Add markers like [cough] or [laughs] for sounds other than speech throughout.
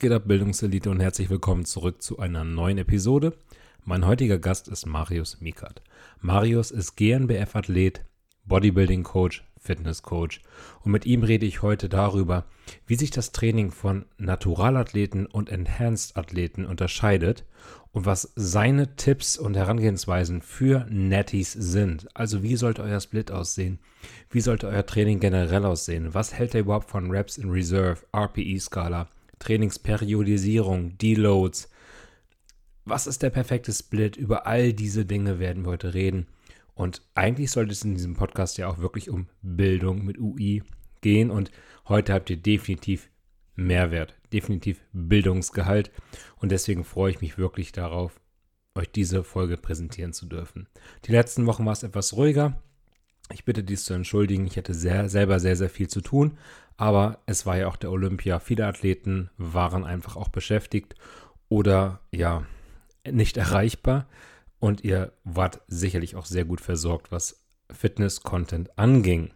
Geht ab, Bildungselite und herzlich willkommen zurück zu einer neuen Episode. Mein heutiger Gast ist Marius Mikert. Marius ist GNBF-Athlet, Bodybuilding-Coach, Fitness-Coach und mit ihm rede ich heute darüber, wie sich das Training von Naturalathleten und Enhanced-Athleten unterscheidet und was seine Tipps und Herangehensweisen für Netties sind. Also wie sollte euer Split aussehen? Wie sollte euer Training generell aussehen? Was hält er überhaupt von Reps in Reserve, RPE-Skala, Trainingsperiodisierung, Deloads, was ist der perfekte Split? Über all diese Dinge werden wir heute reden. Und eigentlich sollte es in diesem Podcast ja auch wirklich um Bildung mit UI gehen. Und heute habt ihr definitiv Mehrwert, definitiv Bildungsgehalt. Und deswegen freue ich mich wirklich darauf, euch diese Folge präsentieren zu dürfen. Die letzten Wochen war es etwas ruhiger. Ich bitte dies zu entschuldigen. Ich hatte sehr, selber sehr, sehr viel zu tun. Aber es war ja auch der Olympia. Viele Athleten waren einfach auch beschäftigt oder ja, nicht erreichbar und ihr wart sicherlich auch sehr gut versorgt, was Fitness-Content anging.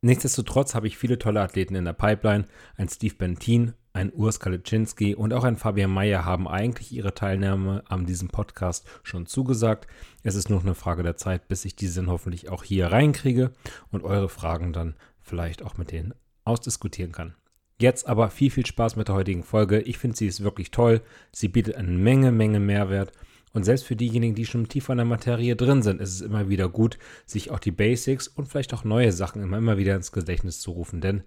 Nichtsdestotrotz habe ich viele tolle Athleten in der Pipeline. Ein Steve Bentin, ein Urs Kaliczynski und auch ein Fabian Meyer haben eigentlich ihre Teilnahme an diesem Podcast schon zugesagt. Es ist nur eine Frage der Zeit, bis ich diese dann hoffentlich auch hier reinkriege und eure Fragen dann vielleicht auch mit denen ausdiskutieren kann. Jetzt aber viel, viel Spaß mit der heutigen Folge. Ich finde, sie ist wirklich toll. Sie bietet eine Menge, Menge Mehrwert. Und selbst für diejenigen, die schon tiefer in der Materie drin sind, ist es immer wieder gut, sich auch die Basics und vielleicht auch neue Sachen immer, immer wieder ins Gedächtnis zu rufen. Denn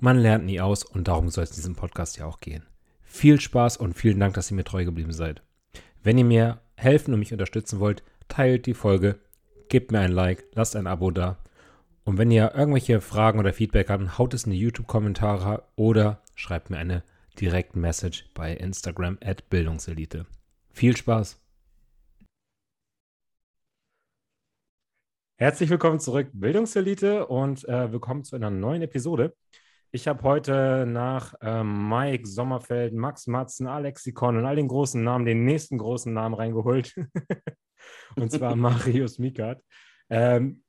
man lernt nie aus und darum soll es in diesem Podcast ja auch gehen. Viel Spaß und vielen Dank, dass ihr mir treu geblieben seid. Wenn ihr mir helfen und mich unterstützen wollt, teilt die Folge, gebt mir ein Like, lasst ein Abo da und wenn ihr irgendwelche Fragen oder Feedback habt, haut es in die YouTube-Kommentare oder schreibt mir eine direkte Message bei Instagram at Bildungselite. Viel Spaß! Herzlich willkommen zurück, Bildungselite, und äh, willkommen zu einer neuen Episode. Ich habe heute nach äh, Mike Sommerfeld, Max Matzen, Alexikon und all den großen Namen den nächsten großen Namen reingeholt. [laughs] und zwar [laughs] Marius Mikat. Ähm,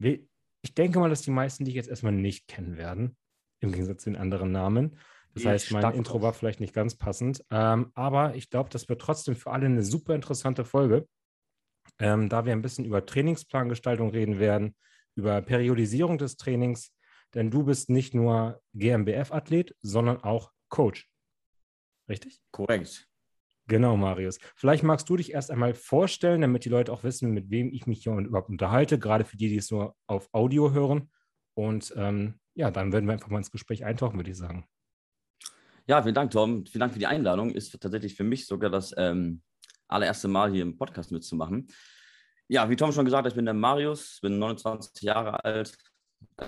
ich denke mal, dass die meisten dich jetzt erstmal nicht kennen werden, im Gegensatz zu den anderen Namen. Das ich heißt, mein Intro war vielleicht nicht ganz passend. Ähm, aber ich glaube, das wird trotzdem für alle eine super interessante Folge, ähm, da wir ein bisschen über Trainingsplangestaltung reden werden, über Periodisierung des Trainings, denn du bist nicht nur GmbF-Athlet, sondern auch Coach. Richtig? Korrekt. Genau, Marius. Vielleicht magst du dich erst einmal vorstellen, damit die Leute auch wissen, mit wem ich mich hier überhaupt unterhalte, gerade für die, die es nur auf Audio hören. Und ähm, ja, dann werden wir einfach mal ins Gespräch eintauchen, würde ich sagen. Ja, vielen Dank, Tom. Vielen Dank für die Einladung. Ist tatsächlich für mich sogar das ähm, allererste Mal hier im Podcast mitzumachen. Ja, wie Tom schon gesagt hat, ich bin der Marius, bin 29 Jahre alt,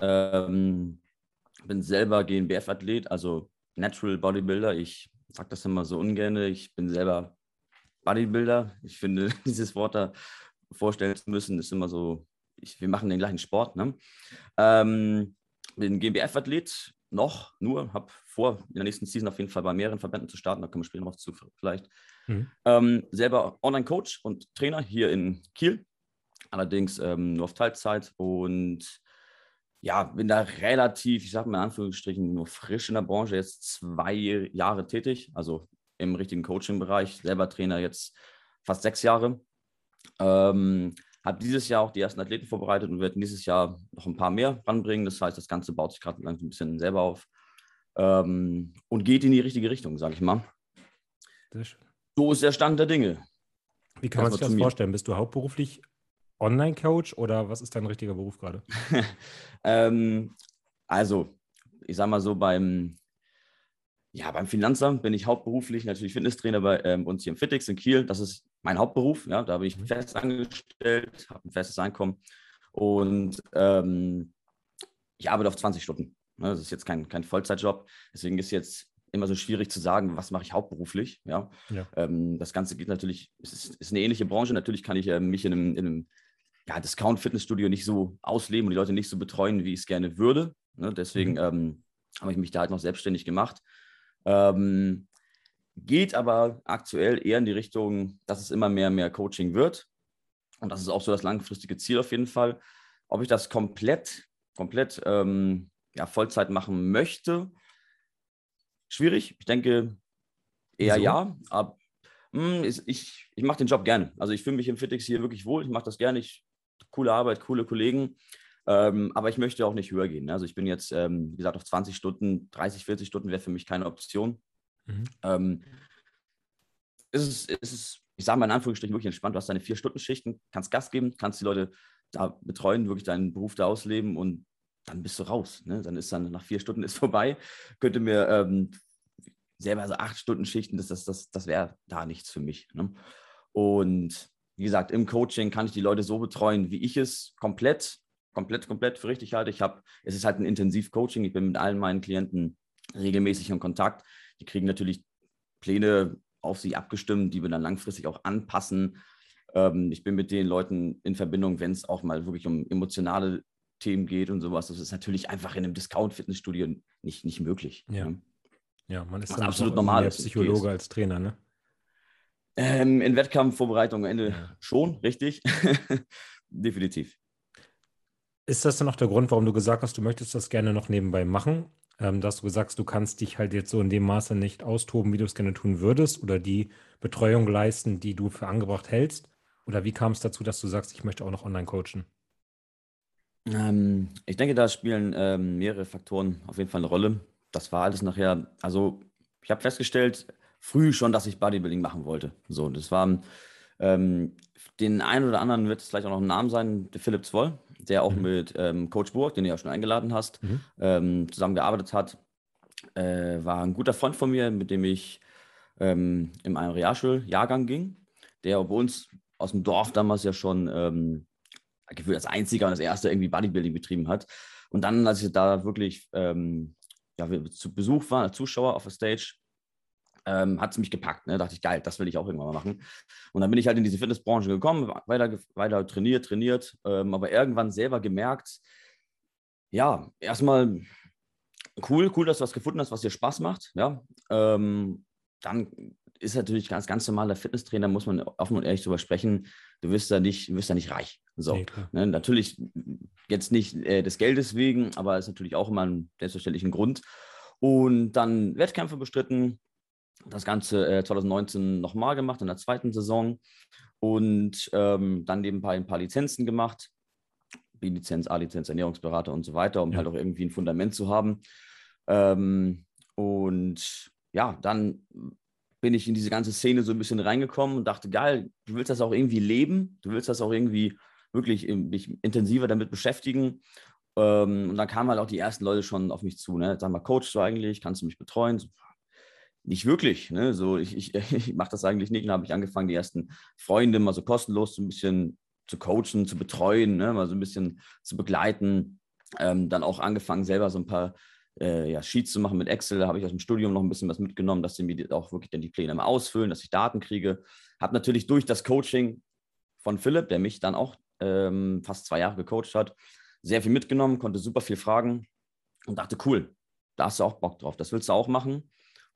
ähm, bin selber GNBF-Athlet, also Natural Bodybuilder. Ich sage das immer so ungern. Ich bin selber Bodybuilder. Ich finde, [laughs] dieses Wort da vorstellen zu müssen, ist immer so, ich, wir machen den gleichen Sport. Ne? Ähm, bin GmbF-Athlet noch, nur, habe vor, in der nächsten Season auf jeden Fall bei mehreren Verbänden zu starten, da kommen wir später noch zu vielleicht. Mhm. Ähm, selber Online-Coach und Trainer hier in Kiel, allerdings ähm, nur auf Teilzeit und ja, bin da relativ, ich sage mal in Anführungsstrichen, nur frisch in der Branche, jetzt zwei Jahre tätig, also im richtigen Coaching-Bereich, selber Trainer jetzt fast sechs Jahre. Ähm, habe dieses Jahr auch die ersten Athleten vorbereitet und werde dieses Jahr noch ein paar mehr ranbringen. Das heißt, das Ganze baut sich gerade langsam ein bisschen selber auf ähm, und geht in die richtige Richtung, sage ich mal. So ist der Stand der Dinge. Wie kann man sich das vorstellen? Bist du hauptberuflich Online-Coach oder was ist dein richtiger Beruf gerade? [laughs] ähm, also, ich sag mal so, beim, ja, beim Finanzamt bin ich hauptberuflich natürlich Fitnesstrainer bei ähm, uns hier im Fitix in Kiel. Das ist mein Hauptberuf. Ja, da bin ich mhm. fest angestellt, habe ein festes Einkommen. Und ähm, ich arbeite auf 20 Stunden. Ne? Das ist jetzt kein, kein Vollzeitjob. Deswegen ist jetzt immer so schwierig zu sagen, was mache ich hauptberuflich. Ja? ja. Ähm, das Ganze geht natürlich, es ist, ist, eine ähnliche Branche. Natürlich kann ich äh, mich in einem, in einem ja, Discount-Fitnessstudio nicht so ausleben und die Leute nicht so betreuen, wie ich es gerne würde. Ne? Deswegen mhm. ähm, habe ich mich da halt noch selbstständig gemacht. Ähm, geht aber aktuell eher in die Richtung, dass es immer mehr mehr Coaching wird. Und das ist auch so das langfristige Ziel auf jeden Fall. Ob ich das komplett, komplett ähm, ja, Vollzeit machen möchte, schwierig. Ich denke eher so. ja. Aber mh, hm, ich, ich mache den Job gerne. Also ich fühle mich im Fitix hier wirklich wohl. Ich mache das gerne. Ich, coole Arbeit, coole Kollegen. Ähm, aber ich möchte auch nicht höher gehen. Also ich bin jetzt, ähm, wie gesagt, auf 20 Stunden, 30, 40 Stunden wäre für mich keine Option. Mhm. Ähm, es ist, es ist, ich sage mal in Anführungsstrichen, wirklich entspannt. Du hast deine vier Stunden Schichten, kannst Gas geben, kannst die Leute da betreuen, wirklich deinen Beruf da ausleben und dann bist du raus. Ne? Dann ist dann nach vier Stunden ist [laughs] vorbei. Könnte mir ähm, selber so acht Stunden Schichten, das, das, das, das wäre da nichts für mich. Ne? Und wie gesagt, im Coaching kann ich die Leute so betreuen, wie ich es komplett, komplett, komplett für richtig halte. Ich habe, es ist halt ein Intensiv-Coaching. Ich bin mit allen meinen Klienten regelmäßig in Kontakt. Die kriegen natürlich Pläne auf sie abgestimmt, die wir dann langfristig auch anpassen. Ähm, ich bin mit den Leuten in Verbindung, wenn es auch mal wirklich um emotionale Themen geht und sowas. Das ist natürlich einfach in einem Discount-Fitnessstudio nicht, nicht möglich. Ja. Ne? Ja, man ist dann absolut normal. Psychologe als Trainer, ne? Ähm, in Wettkampfvorbereitung am Ende ja. schon, richtig. [laughs] Definitiv. Ist das dann auch der Grund, warum du gesagt hast, du möchtest das gerne noch nebenbei machen? Ähm, dass du gesagt hast, du kannst dich halt jetzt so in dem Maße nicht austoben, wie du es gerne tun würdest oder die Betreuung leisten, die du für angebracht hältst? Oder wie kam es dazu, dass du sagst, ich möchte auch noch online coachen? Ähm, ich denke, da spielen ähm, mehrere Faktoren auf jeden Fall eine Rolle. Das war alles nachher, also ich habe festgestellt, früh schon, dass ich Bodybuilding machen wollte. So, das war ähm, den einen oder anderen wird es vielleicht auch noch ein Name sein, der Philipp Zwoll, der auch mhm. mit ähm, Coach Burg, den du ja schon eingeladen hast, mhm. ähm, zusammengearbeitet hat. Äh, war ein guter Freund von mir, mit dem ich ähm, in einem Realschuljahrgang ging, der bei uns aus dem Dorf damals ja schon ähm, gefühlt als einziger und als erster irgendwie Bodybuilding betrieben hat. Und dann, als ich da wirklich ähm, ja, zu Besuch war, als Zuschauer auf der Stage, ähm, hat es mich gepackt. Ne? Da dachte ich, geil, das will ich auch irgendwann mal machen. Und dann bin ich halt in diese Fitnessbranche gekommen, weiter, weiter trainiert, trainiert, ähm, aber irgendwann selber gemerkt, ja, erstmal cool, cool, dass du was gefunden hast, was dir Spaß macht. Ja, ähm, dann ist natürlich ganz, ganz normaler Fitnesstrainer, muss man offen und ehrlich darüber sprechen. Du wirst da nicht, wirst da nicht reich. So, nee, ne, natürlich jetzt nicht äh, des Geldes wegen, aber ist natürlich auch immer ein selbstverständlichen Grund. Und dann Wettkämpfe bestritten, das Ganze äh, 2019 nochmal gemacht in der zweiten Saison und ähm, dann nebenbei ein paar Lizenzen gemacht. B-Lizenz, A-Lizenz, Ernährungsberater und so weiter, um ja. halt auch irgendwie ein Fundament zu haben. Ähm, und ja, dann bin ich in diese ganze Szene so ein bisschen reingekommen und dachte, geil, du willst das auch irgendwie leben, du willst das auch irgendwie wirklich mich intensiver damit beschäftigen. Ähm, und dann kamen halt auch die ersten Leute schon auf mich zu, ne? Sag mal, Coach du eigentlich, kannst du mich betreuen? So, nicht wirklich. Ne? So, ich, ich, [laughs] ich mache das eigentlich nicht. Dann habe ich angefangen, die ersten Freunde mal so kostenlos so ein bisschen zu coachen, zu betreuen, ne? mal so ein bisschen zu begleiten. Ähm, dann auch angefangen, selber so ein paar äh, ja, Sheets zu machen mit Excel. Da habe ich aus dem Studium noch ein bisschen was mitgenommen, dass sie mir auch wirklich dann die Pläne mal ausfüllen, dass ich Daten kriege. Habe natürlich durch das Coaching von Philipp, der mich dann auch ähm, fast zwei Jahre gecoacht hat, sehr viel mitgenommen, konnte super viel fragen und dachte, cool, da hast du auch Bock drauf. Das willst du auch machen.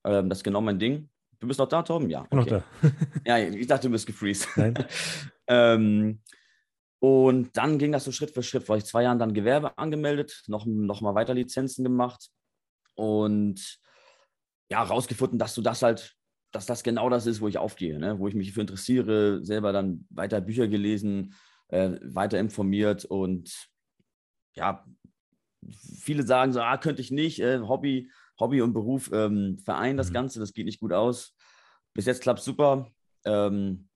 Ähm, das ist genau mein Ding. Du bist noch da, Torben? Ja. Okay. Noch da. [laughs] ja, ich dachte, du bist gefreezed. Nein. [laughs] ähm, und dann ging das so Schritt für Schritt. Vor ich zwei Jahren dann Gewerbe angemeldet, noch, noch mal weiter Lizenzen gemacht und ja, rausgefunden, dass du das halt, dass das genau das ist, wo ich aufgehe, ne? wo ich mich für interessiere, selber dann weiter Bücher gelesen, äh, weiter informiert und ja, viele sagen so, ah, könnte ich nicht, äh, Hobby, Hobby und Beruf ähm, vereinen das mhm. Ganze, das geht nicht gut aus. Bis jetzt klappt es super. Ähm,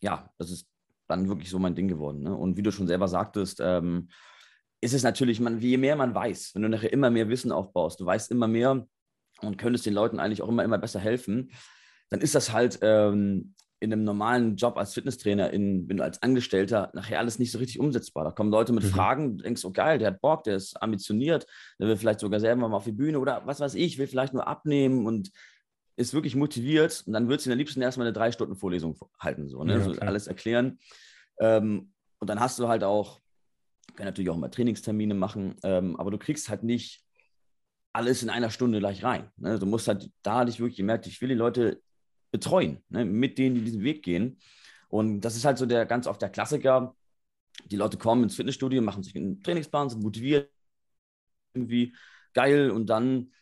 ja, das ist dann wirklich so mein Ding geworden. Ne? Und wie du schon selber sagtest, ähm, ist es natürlich, man, je mehr man weiß, wenn du nachher immer mehr Wissen aufbaust, du weißt immer mehr und könntest den Leuten eigentlich auch immer, immer besser helfen, dann ist das halt ähm, in einem normalen Job als Fitnesstrainer, in, wenn du als Angestellter, nachher alles nicht so richtig umsetzbar. Da kommen Leute mit mhm. Fragen, du denkst, oh geil, der hat Bock, der ist ambitioniert, der will vielleicht sogar selber mal auf die Bühne oder was weiß ich, will vielleicht nur abnehmen und ist wirklich motiviert. Und dann würdest du am liebsten erstmal eine drei Stunden Vorlesung halten, so, ne? Ja, so alles erklären. Ähm, und dann hast du halt auch, kann natürlich auch mal Trainingstermine machen, ähm, aber du kriegst halt nicht alles in einer Stunde gleich rein. Ne? Du musst halt, da hatte ich wirklich gemerkt, ich will die Leute betreuen, ne, mit denen, die diesen Weg gehen. Und das ist halt so der ganz oft der Klassiker. Die Leute kommen ins Fitnessstudio, machen sich einen Trainingsplan, sind motiviert, irgendwie geil und dann,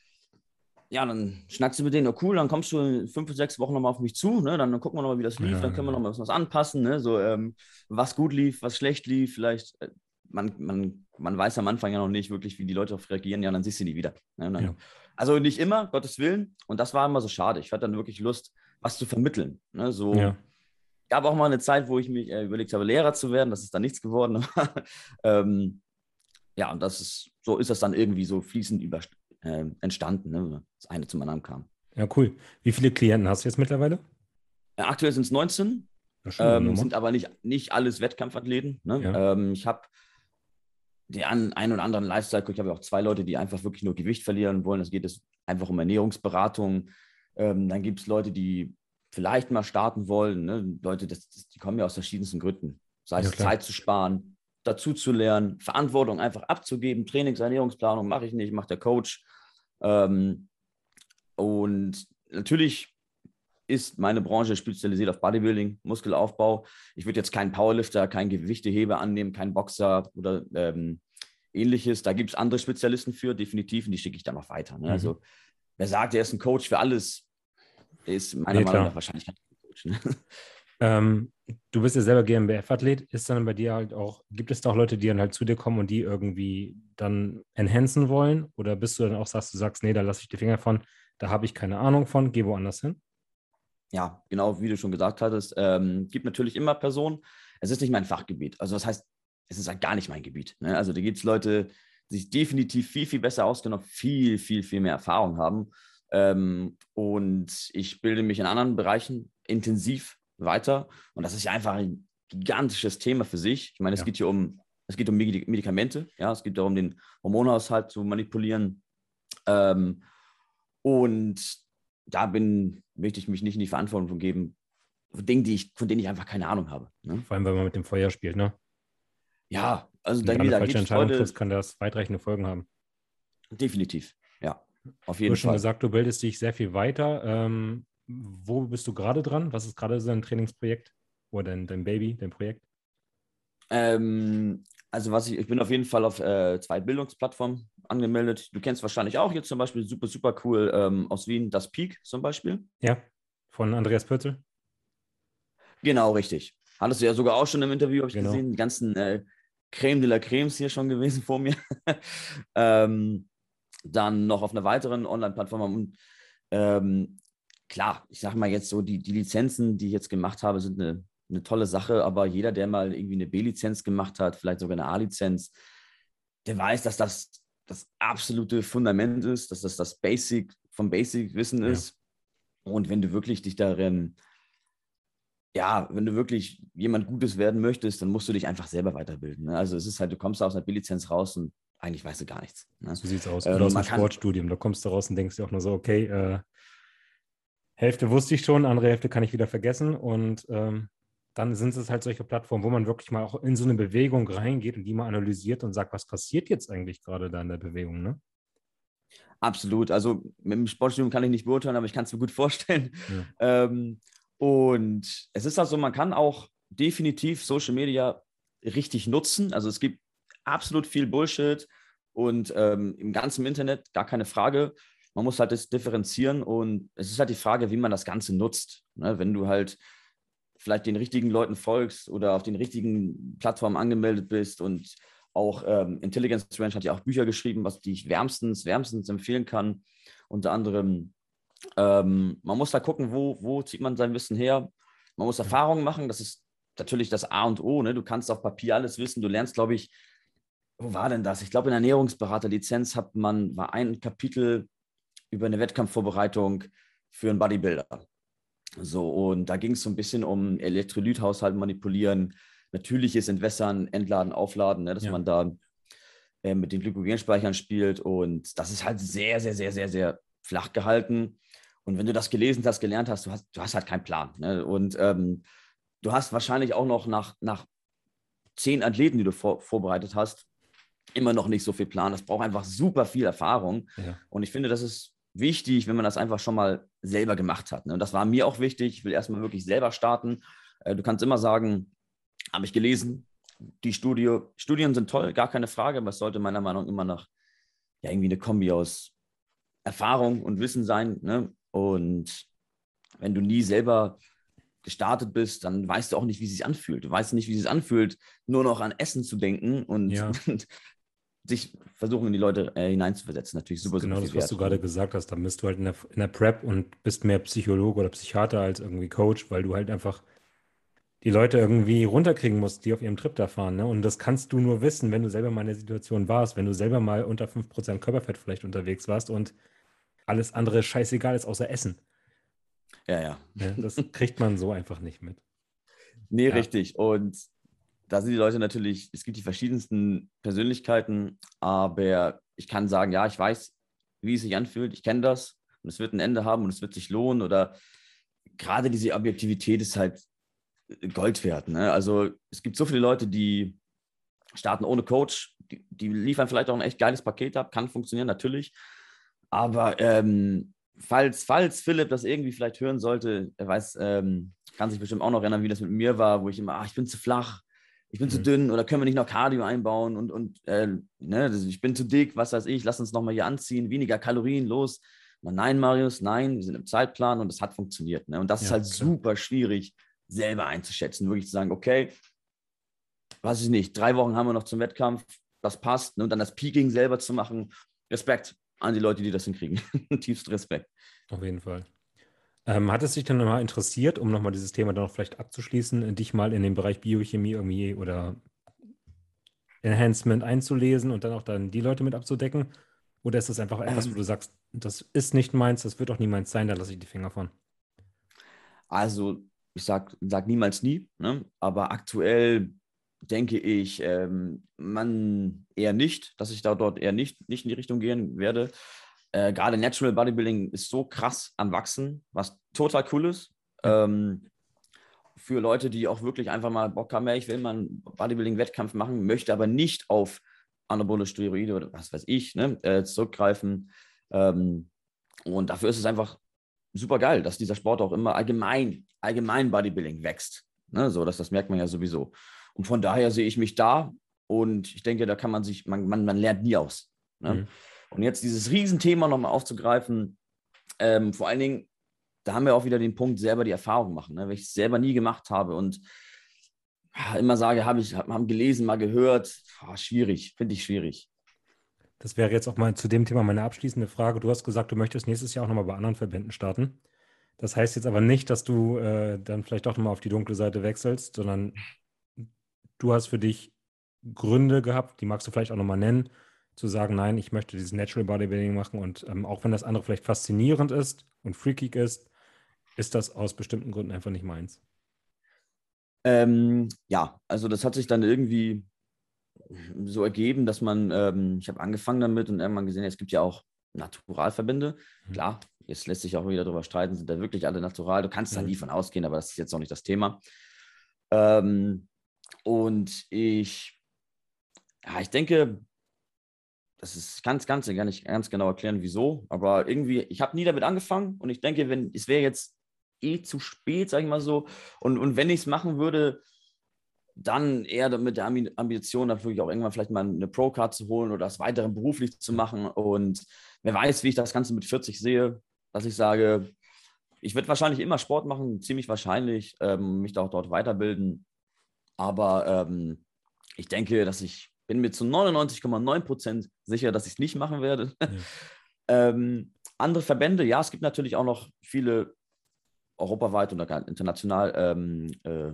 ja, dann schnackst du mit denen, oh cool, dann kommst du in fünf, sechs Wochen nochmal auf mich zu, ne? dann gucken wir nochmal, wie das lief, ja, dann können wir nochmal was anpassen, ne? so ähm, was gut lief, was schlecht lief, vielleicht, äh, man, man, man weiß am Anfang ja noch nicht wirklich, wie die Leute darauf reagieren, ja, dann siehst du die wieder. Ne? Dann, ja. Also nicht immer, Gottes Willen, und das war immer so schade. Ich hatte dann wirklich Lust, was zu vermitteln. Ne? So, ja. gab auch mal eine Zeit, wo ich mich äh, überlegt habe, Lehrer zu werden. Das ist dann nichts geworden. [laughs] ähm, ja, und das ist, so ist das dann irgendwie so fließend über, äh, entstanden, ne? das eine zum anderen kam. Ja, cool. Wie viele Klienten hast du jetzt mittlerweile? Ja, aktuell sind es 19. Ähm, sind aber nicht, nicht alles Wettkampfathleten. Ne? Ja. Ähm, ich habe den einen oder anderen Lifestyle, ich habe auch zwei Leute, die einfach wirklich nur Gewicht verlieren wollen. Es geht es einfach um Ernährungsberatung, ähm, dann gibt es Leute, die vielleicht mal starten wollen. Ne? Leute, das, das, die kommen ja aus verschiedensten Gründen. Sei es ja, Zeit zu sparen, dazu zu lernen, Verantwortung einfach abzugeben. Trainings-, Ernährungsplanung mache ich nicht, macht der Coach. Ähm, und natürlich ist meine Branche spezialisiert auf Bodybuilding, Muskelaufbau. Ich würde jetzt keinen Powerlifter, keinen Gewichteheber annehmen, keinen Boxer oder ähm, ähnliches. Da gibt es andere Spezialisten für, definitiv, und die schicke ich dann noch weiter. Ne? Mhm. Also wer sagt, er ist ein Coach für alles, ist meiner nee, Meinung nach wahrscheinlich kein Coach. Ne? [laughs] Ähm, du bist ja selber GmbF-Athlet. Ist dann bei dir halt auch, gibt es da auch Leute, die dann halt zu dir kommen und die irgendwie dann enhancen wollen? Oder bist du dann auch, sagst du, sagst, nee, da lasse ich die Finger von, da habe ich keine Ahnung von, geh woanders hin? Ja, genau wie du schon gesagt hattest, ähm, gibt natürlich immer Personen. Es ist nicht mein Fachgebiet. Also das heißt, es ist halt gar nicht mein Gebiet. Ne? Also da gibt es Leute, die sich definitiv viel, viel besser auskennen, viel, viel, viel mehr Erfahrung haben. Ähm, und ich bilde mich in anderen Bereichen intensiv weiter. Und das ist ja einfach ein gigantisches Thema für sich. Ich meine, es ja. geht hier um, es geht um Medikamente, ja, es geht darum, den Hormonhaushalt zu manipulieren. Ähm, und da bin, möchte ich mich nicht in die Verantwortung geben, von Dingen, die ich, von denen ich einfach keine Ahnung habe. Ne? Vor allem, weil man mit dem Feuer spielt, ne? Ja, also da, da falsche Entscheidung heute, kann das weitreichende Folgen haben. Definitiv, ja. Auf jeden du hast schon gesagt, du bildest dich sehr viel weiter. Ähm, wo bist du gerade dran? Was ist gerade so ein Trainingsprojekt oder dein, dein Baby, dein Projekt? Ähm, also was ich, ich bin auf jeden Fall auf äh, zwei Bildungsplattformen angemeldet. Du kennst wahrscheinlich auch jetzt zum Beispiel super, super cool ähm, aus Wien, das Peak zum Beispiel. Ja, von Andreas Pürzel. Genau, richtig. Hattest du ja sogar auch schon im Interview, habe ich genau. gesehen, die ganzen äh, Creme de la Cremes hier schon gewesen vor mir. [laughs] ähm, dann noch auf einer weiteren Online-Plattform. Und ähm, klar, ich sage mal jetzt so, die, die Lizenzen, die ich jetzt gemacht habe, sind eine, eine tolle Sache, aber jeder, der mal irgendwie eine B-Lizenz gemacht hat, vielleicht sogar eine A-Lizenz, der weiß, dass das das absolute Fundament ist, dass das das Basic vom Basic-Wissen ist. Ja. Und wenn du wirklich dich darin, ja, wenn du wirklich jemand Gutes werden möchtest, dann musst du dich einfach selber weiterbilden. Ne? Also es ist halt, du kommst aus einer B-Lizenz raus und eigentlich weißt du gar nichts. Ne? So sieht es aus. Ähm, aus dem Sportstudium. Da kommst du raus und denkst dir auch nur so, okay, äh, Hälfte wusste ich schon, andere Hälfte kann ich wieder vergessen. Und ähm, dann sind es halt solche Plattformen, wo man wirklich mal auch in so eine Bewegung reingeht und die mal analysiert und sagt, was passiert jetzt eigentlich gerade da in der Bewegung, ne? Absolut. Also mit dem Sportstudium kann ich nicht beurteilen, aber ich kann es mir gut vorstellen. Ja. Ähm, und es ist also, man kann auch definitiv Social Media richtig nutzen. Also es gibt absolut viel Bullshit und ähm, im ganzen Internet gar keine Frage. Man muss halt das differenzieren und es ist halt die Frage, wie man das Ganze nutzt. Ne? Wenn du halt vielleicht den richtigen Leuten folgst oder auf den richtigen Plattformen angemeldet bist und auch ähm, Intelligence Range hat ja auch Bücher geschrieben, was die ich wärmstens, wärmstens empfehlen kann. Unter anderem, ähm, man muss da gucken, wo, wo zieht man sein Wissen her. Man muss Erfahrungen machen, das ist natürlich das A und O. Ne? Du kannst auf Papier alles wissen. Du lernst, glaube ich, wo war denn das? Ich glaube, in der Ernährungsberaterlizenz hat man, war ein Kapitel über eine Wettkampfvorbereitung für einen Bodybuilder. So, und da ging es so ein bisschen um Elektrolythaushalt manipulieren, natürliches Entwässern, Entladen, Aufladen, ne, dass ja. man da äh, mit den Glykogenspeichern spielt. Und das ist halt sehr, sehr, sehr, sehr, sehr flach gehalten. Und wenn du das gelesen hast, gelernt hast, du hast, du hast halt keinen Plan. Ne? Und ähm, du hast wahrscheinlich auch noch nach, nach zehn Athleten, die du vor, vorbereitet hast, immer noch nicht so viel Plan. Das braucht einfach super viel Erfahrung. Ja. Und ich finde, das ist wichtig, wenn man das einfach schon mal selber gemacht hat. Ne? Und das war mir auch wichtig. Ich will erstmal wirklich selber starten. Äh, du kannst immer sagen, habe ich gelesen, die Studie, Studien sind toll, gar keine Frage, aber es sollte meiner Meinung nach immer noch ja, irgendwie eine Kombi aus Erfahrung und Wissen sein. Ne? Und wenn du nie selber gestartet bist, dann weißt du auch nicht, wie es sich anfühlt. Du weißt nicht, wie es sich anfühlt, nur noch an Essen zu denken und, ja. [laughs] sich versuchen, in die Leute äh, hineinzuversetzen. Natürlich super, genau super das, was du gerade gesagt hast. Dann bist du halt in der, in der Prep und bist mehr Psychologe oder Psychiater als irgendwie Coach, weil du halt einfach die Leute irgendwie runterkriegen musst, die auf ihrem Trip da fahren. Ne? Und das kannst du nur wissen, wenn du selber mal in der Situation warst, wenn du selber mal unter 5% Körperfett vielleicht unterwegs warst und alles andere scheißegal ist außer Essen. Ja, ja. ja das kriegt man so einfach nicht mit. Nee, ja. richtig. Und da sind die Leute natürlich, es gibt die verschiedensten Persönlichkeiten, aber ich kann sagen, ja, ich weiß, wie es sich anfühlt, ich kenne das und es wird ein Ende haben und es wird sich lohnen oder gerade diese Objektivität ist halt Gold wert. Ne? Also es gibt so viele Leute, die starten ohne Coach, die, die liefern vielleicht auch ein echt geiles Paket ab, kann funktionieren natürlich, aber ähm, falls, falls Philipp das irgendwie vielleicht hören sollte, er weiß, ähm, kann sich bestimmt auch noch erinnern, wie das mit mir war, wo ich immer, ach, ich bin zu flach, ich bin mhm. zu dünn oder können wir nicht noch Cardio einbauen und, und äh, ne, ich bin zu dick, was weiß ich, lass uns nochmal hier anziehen, weniger Kalorien, los. Nein, Marius, nein, wir sind im Zeitplan und es hat funktioniert. Ne? Und das ja, ist halt klar. super schwierig, selber einzuschätzen, wirklich zu sagen, okay, weiß ich nicht, drei Wochen haben wir noch zum Wettkampf, das passt, ne? und dann das Peaking selber zu machen, Respekt an die Leute, die das hinkriegen. [laughs] Tiefst Respekt. Auf jeden Fall. Ähm, hat es dich dann mal interessiert, um nochmal dieses Thema dann noch vielleicht abzuschließen, dich mal in den Bereich Biochemie irgendwie oder Enhancement einzulesen und dann auch dann die Leute mit abzudecken? Oder ist das einfach etwas, wo du sagst, das ist nicht meins, das wird auch nie meins sein, da lasse ich die Finger von? Also, ich sag, sag niemals nie, ne? aber aktuell denke ich, ähm, man eher nicht, dass ich da dort eher nicht, nicht in die Richtung gehen werde. Äh, Gerade Natural Bodybuilding ist so krass am Wachsen, was total cool ist. Ähm, für Leute, die auch wirklich einfach mal Bock haben, ich will mal einen Bodybuilding-Wettkampf machen, möchte aber nicht auf anabole Steroide oder was weiß ich ne, äh, zurückgreifen. Ähm, und dafür ist es einfach super geil, dass dieser Sport auch immer allgemein, allgemein Bodybuilding wächst. Ne, so, dass das merkt man ja sowieso. Und von daher sehe ich mich da und ich denke, da kann man sich, man, man, man lernt nie aus. Ne? Mhm. Und jetzt dieses Riesenthema nochmal aufzugreifen, ähm, vor allen Dingen, da haben wir auch wieder den Punkt, selber die Erfahrung machen, ne? wenn ich es selber nie gemacht habe und immer sage, habe ich haben gelesen, mal gehört, oh, schwierig, finde ich schwierig. Das wäre jetzt auch mal zu dem Thema meine abschließende Frage. Du hast gesagt, du möchtest nächstes Jahr auch nochmal bei anderen Verbänden starten. Das heißt jetzt aber nicht, dass du äh, dann vielleicht auch nochmal auf die dunkle Seite wechselst, sondern du hast für dich Gründe gehabt, die magst du vielleicht auch nochmal nennen, zu sagen, nein, ich möchte dieses Natural Bodybuilding machen und ähm, auch wenn das andere vielleicht faszinierend ist und freakig ist, ist das aus bestimmten Gründen einfach nicht meins. Ähm, ja, also das hat sich dann irgendwie so ergeben, dass man, ähm, ich habe angefangen damit und irgendwann gesehen, es gibt ja auch Naturalverbände. Mhm. Klar, jetzt lässt sich auch wieder darüber streiten, sind da wirklich alle natural. Du kannst mhm. da nie von ausgehen, aber das ist jetzt auch nicht das Thema. Ähm, und ich, ja, ich denke, das ist ganz, ganz, gar nicht ganz genau erklären, wieso, aber irgendwie, ich habe nie damit angefangen und ich denke, wenn es wäre jetzt eh zu spät, sage ich mal so, und, und wenn ich es machen würde, dann eher mit der Ambition, dann wirklich auch irgendwann vielleicht mal eine Pro-Card zu holen oder das weiter beruflich zu machen. Und wer weiß, wie ich das Ganze mit 40 sehe, dass ich sage, ich werde wahrscheinlich immer Sport machen, ziemlich wahrscheinlich, ähm, mich da auch dort weiterbilden. Aber ähm, ich denke, dass ich bin mir zu 99,9 Prozent sicher, dass ich es nicht machen werde. Ja. [laughs] ähm, andere Verbände, ja, es gibt natürlich auch noch viele europaweit oder international ähm, äh,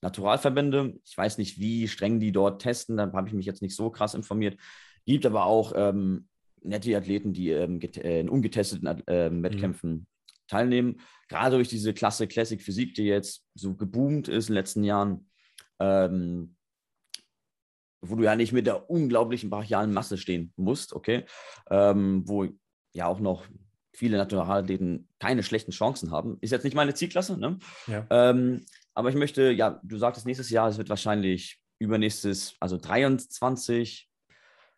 Naturalverbände. Ich weiß nicht, wie streng die dort testen, da habe ich mich jetzt nicht so krass informiert. Gibt aber auch ähm, nette Athleten, die ähm, äh, in ungetesteten äh, Wettkämpfen teilnehmen. Gerade durch diese Klasse Classic Physik, die jetzt so geboomt ist in den letzten Jahren, ähm, wo du ja nicht mit der unglaublichen brachialen Masse stehen musst, okay, ähm, wo ja auch noch viele Naturalathleten keine schlechten Chancen haben. Ist jetzt nicht meine Zielklasse, ne? Ja. Ähm, aber ich möchte, ja, du sagtest nächstes Jahr, es wird wahrscheinlich übernächstes, also 23,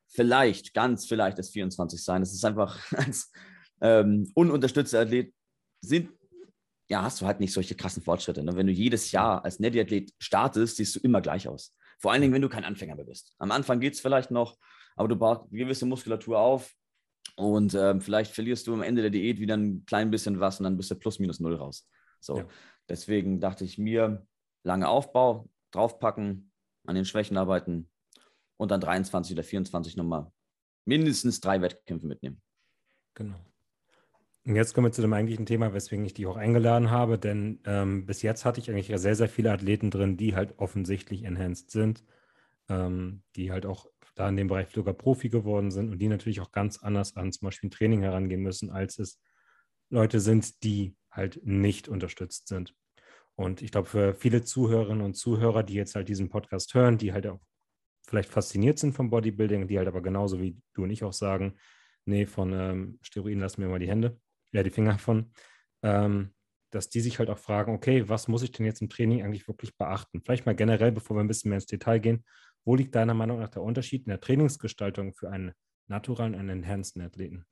vielleicht, ganz vielleicht das 24 sein. Es ist einfach [laughs] als ähm, ununterstützter Athlet sind, ja, hast du halt nicht solche krassen Fortschritte. Ne? Wenn du jedes Jahr als Netty-Athlet startest, siehst du immer gleich aus. Vor allen Dingen, wenn du kein Anfänger mehr bist. Am Anfang geht es vielleicht noch, aber du baust eine gewisse Muskulatur auf und ähm, vielleicht verlierst du am Ende der Diät wieder ein klein bisschen was und dann bist du plus minus null raus. So, ja. deswegen dachte ich mir, lange Aufbau, draufpacken, an den Schwächen arbeiten und dann 23 oder 24 nochmal mindestens drei Wettkämpfe mitnehmen. Genau. Und jetzt kommen wir zu dem eigentlichen Thema, weswegen ich dich auch eingeladen habe, denn ähm, bis jetzt hatte ich eigentlich sehr, sehr viele Athleten drin, die halt offensichtlich enhanced sind, ähm, die halt auch da in dem Bereich sogar Profi geworden sind und die natürlich auch ganz anders an zum Beispiel ein Training herangehen müssen, als es Leute sind, die halt nicht unterstützt sind. Und ich glaube, für viele Zuhörerinnen und Zuhörer, die jetzt halt diesen Podcast hören, die halt auch vielleicht fasziniert sind vom Bodybuilding, die halt aber genauso wie du und ich auch sagen, nee, von ähm, Steroiden lassen wir mal die Hände, ja, die Finger von, ähm, dass die sich halt auch fragen, okay, was muss ich denn jetzt im Training eigentlich wirklich beachten? Vielleicht mal generell, bevor wir ein bisschen mehr ins Detail gehen, wo liegt deiner Meinung nach der Unterschied in der Trainingsgestaltung für einen naturalen einen enhanced Athleten?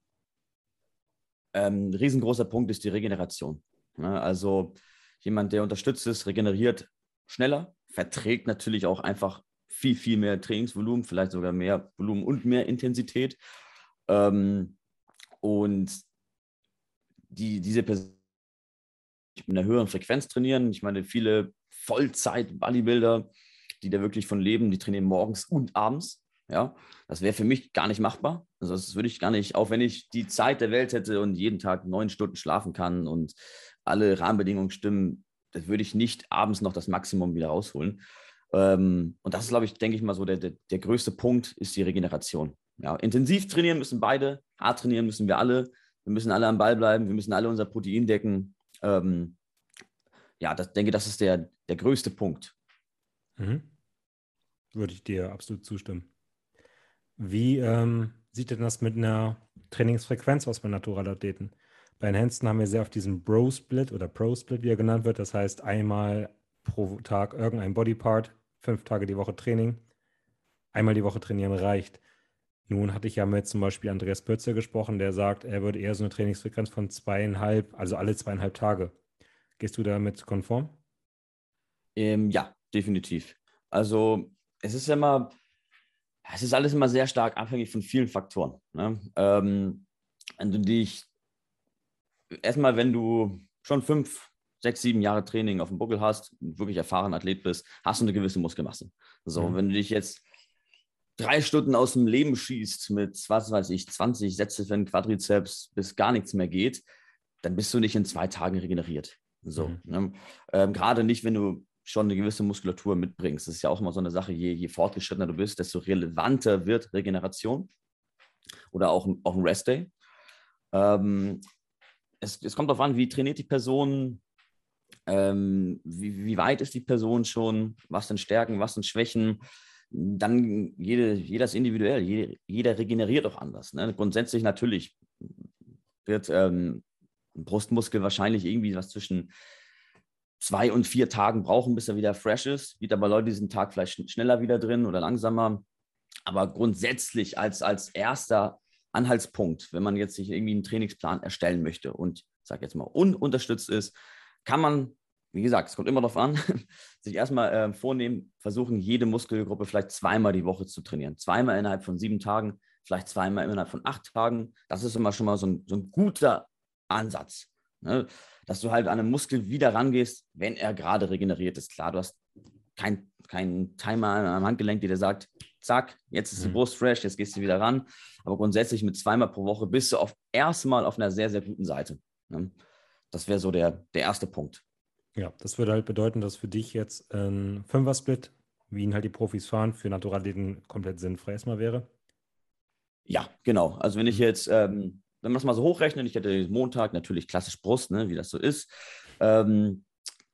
Ähm, ein riesengroßer Punkt ist die Regeneration. Ne? also jemand, der unterstützt ist, regeneriert schneller, verträgt natürlich auch einfach viel, viel mehr Trainingsvolumen, vielleicht sogar mehr Volumen und mehr Intensität. Ähm, und die, diese Person mit einer höheren Frequenz trainieren. Ich meine, viele Vollzeit-Bodybuilder, die da wirklich von leben, die trainieren morgens und abends. Ja, das wäre für mich gar nicht machbar. Also das würde ich gar nicht, auch wenn ich die Zeit der Welt hätte und jeden Tag neun Stunden schlafen kann und alle Rahmenbedingungen stimmen, das würde ich nicht abends noch das Maximum wieder rausholen. Ähm, und das ist, glaube ich, denke ich mal so, der, der, der größte Punkt ist die Regeneration. Ja, intensiv trainieren müssen beide, hart trainieren müssen wir alle. Wir müssen alle am Ball bleiben, wir müssen alle unser Protein decken. Ähm, ja, das denke, das ist der, der größte Punkt. Mhm. Würde ich dir absolut zustimmen. Wie ähm, sieht denn das mit einer Trainingsfrequenz aus bei Naturalathleten? Bei Enhanced haben wir sehr auf diesen Bro-Split oder Pro-Split, wie er genannt wird. Das heißt, einmal pro Tag irgendein Bodypart, fünf Tage die Woche Training. Einmal die Woche trainieren reicht. Nun hatte ich ja mit zum Beispiel Andreas Pötzer gesprochen, der sagt, er würde eher so eine Trainingsfrequenz von zweieinhalb, also alle zweieinhalb Tage. Gehst du damit konform? Ähm, ja, definitiv. Also es ist immer, es ist alles immer sehr stark abhängig von vielen Faktoren. Ne? Ähm, wenn du dich, erstmal, wenn du schon fünf, sechs, sieben Jahre Training auf dem Buckel hast, wirklich erfahren Athlet bist, hast du eine gewisse Muskelmasse. So, mhm. wenn du dich jetzt drei Stunden aus dem Leben schießt mit, was weiß ich, 20 Sätze für den Quadrizeps, bis gar nichts mehr geht, dann bist du nicht in zwei Tagen regeneriert. So, mhm. ne? ähm, gerade nicht, wenn du schon eine gewisse Muskulatur mitbringst. Das ist ja auch immer so eine Sache, je, je fortgeschrittener du bist, desto relevanter wird Regeneration oder auch, auch ein Rest-Day. Ähm, es, es, kommt darauf an, wie trainiert die Person, ähm, wie, wie, weit ist die Person schon, was sind Stärken, was sind Schwächen dann jede, jeder ist individuell, jeder, jeder regeneriert auch anders. Ne? Grundsätzlich natürlich wird ähm, Brustmuskel wahrscheinlich irgendwie was zwischen zwei und vier Tagen brauchen, bis er wieder fresh ist. Gibt aber Leute, die sind Tag vielleicht schneller wieder drin oder langsamer. Aber grundsätzlich als, als erster Anhaltspunkt, wenn man jetzt sich irgendwie einen Trainingsplan erstellen möchte und, sag jetzt mal, ununterstützt ist, kann man wie gesagt, es kommt immer darauf an, [laughs] sich erstmal äh, vornehmen, versuchen, jede Muskelgruppe vielleicht zweimal die Woche zu trainieren. Zweimal innerhalb von sieben Tagen, vielleicht zweimal innerhalb von acht Tagen. Das ist immer schon mal so ein, so ein guter Ansatz. Ne? Dass du halt an einen Muskel wieder rangehst, wenn er gerade regeneriert ist. Klar, du hast keinen kein Timer am Handgelenk, der dir sagt, zack, jetzt ist die mhm. Brust fresh, jetzt gehst du wieder ran. Aber grundsätzlich mit zweimal pro Woche bist du auf erstmal auf einer sehr, sehr guten Seite. Ne? Das wäre so der, der erste Punkt. Ja, das würde halt bedeuten, dass für dich jetzt ein Fünfer-Split, wie ihn halt die Profis fahren, für Naturalisten komplett sinnfrei erstmal wäre. Ja, genau. Also wenn ich mhm. jetzt ähm, wenn man das mal so hochrechnet, ich hätte Montag natürlich klassisch Brust, ne, wie das so ist, ähm,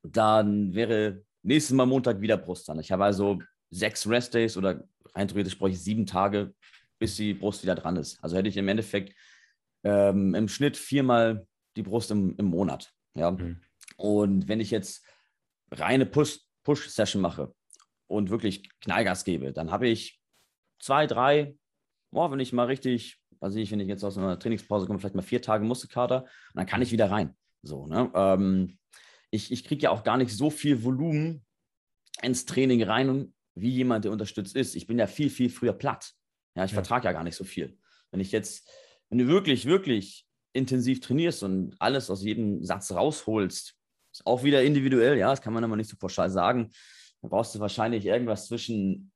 dann wäre nächstes Mal Montag wieder Brust dran. Ich habe also sechs Restdays oder rein theoretisch brauche ich sieben Tage, bis die Brust wieder dran ist. Also hätte ich im Endeffekt ähm, im Schnitt viermal die Brust im, im Monat. Ja. Mhm. Und wenn ich jetzt reine Push-Session mache und wirklich Knallgas gebe, dann habe ich zwei, drei, oh, wenn ich mal richtig, weiß ich, wenn ich jetzt aus einer Trainingspause komme, vielleicht mal vier Tage Muskelkater und dann kann ich wieder rein. So, ne? Ähm, ich ich kriege ja auch gar nicht so viel Volumen ins Training rein, wie jemand, der unterstützt ist. Ich bin ja viel, viel früher platt. Ja, ich ja. vertrage ja gar nicht so viel. Wenn ich jetzt, wenn du wirklich, wirklich intensiv trainierst und alles aus jedem Satz rausholst, ist auch wieder individuell, ja, das kann man aber nicht so pauschal sagen. Da brauchst du wahrscheinlich irgendwas zwischen,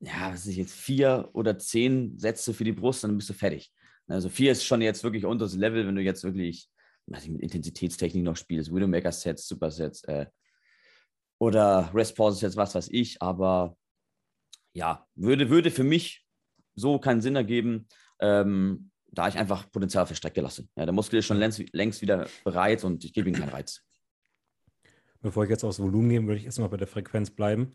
ja, was ist jetzt, vier oder zehn Sätze für die Brust, dann bist du fertig. Also vier ist schon jetzt wirklich unteres Level, wenn du jetzt wirklich ich, mit Intensitätstechnik noch spielst, Widowmaker-Sets, Supersets äh, oder Rest-Pause-Sets, was weiß ich, aber ja, würde, würde für mich so keinen Sinn ergeben, ähm, da ich einfach Potenzial für Strecke lasse. Ja, der Muskel ist schon längst, längst wieder bereit und ich gebe ihm keinen Reiz. Bevor ich jetzt aufs Volumen gehe, würde ich erstmal bei der Frequenz bleiben.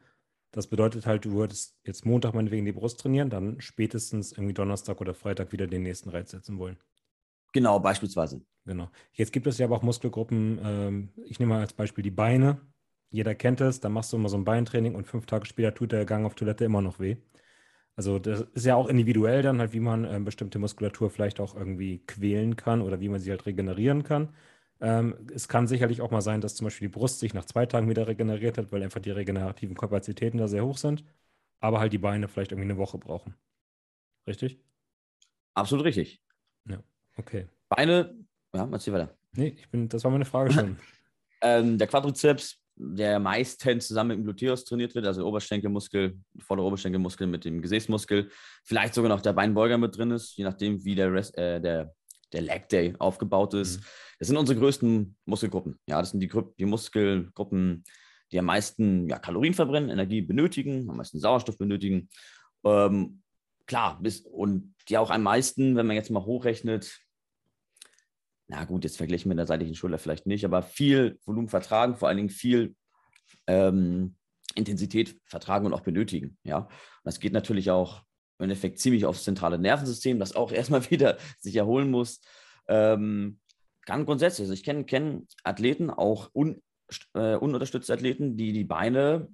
Das bedeutet halt, du würdest jetzt Montag meinetwegen die Brust trainieren, dann spätestens irgendwie Donnerstag oder Freitag wieder den nächsten Reiz setzen wollen. Genau, beispielsweise. Genau. Jetzt gibt es ja aber auch Muskelgruppen, ähm, ich nehme mal als Beispiel die Beine. Jeder kennt es, da machst du immer so ein Beintraining und fünf Tage später tut der Gang auf Toilette immer noch weh. Also das ist ja auch individuell dann halt, wie man ähm, bestimmte Muskulatur vielleicht auch irgendwie quälen kann oder wie man sie halt regenerieren kann. Ähm, es kann sicherlich auch mal sein, dass zum Beispiel die Brust sich nach zwei Tagen wieder regeneriert hat, weil einfach die regenerativen Kapazitäten da sehr hoch sind, aber halt die Beine vielleicht irgendwie eine Woche brauchen. Richtig? Absolut richtig. Ja, okay. Beine, ja, erzähl weiter. Nee, ich bin, das war meine Frage schon. [laughs] ähm, der Quadrizeps der meistens zusammen mit dem Gluteus trainiert wird, also Oberschenkelmuskel, vordere Oberschenkelmuskel mit dem Gesäßmuskel, vielleicht sogar noch der Beinbeuger mit drin ist, je nachdem, wie der, Rest, äh, der, der Leg Day aufgebaut ist. Mhm. Das sind unsere größten Muskelgruppen. Ja, das sind die, die Muskelgruppen, die am meisten ja, Kalorien verbrennen, Energie benötigen, am meisten Sauerstoff benötigen. Ähm, klar, bis, und die auch am meisten, wenn man jetzt mal hochrechnet, na gut, jetzt verglichen mit der seitlichen Schulter vielleicht nicht, aber viel Volumen vertragen, vor allen Dingen viel ähm, Intensität vertragen und auch benötigen. Ja, und das geht natürlich auch im Endeffekt ziemlich aufs zentrale Nervensystem, das auch [laughs] erstmal wieder sich erholen muss. Ähm, ganz grundsätzlich, also ich kenne kenn Athleten, auch un, äh, ununterstützte Athleten, die die Beine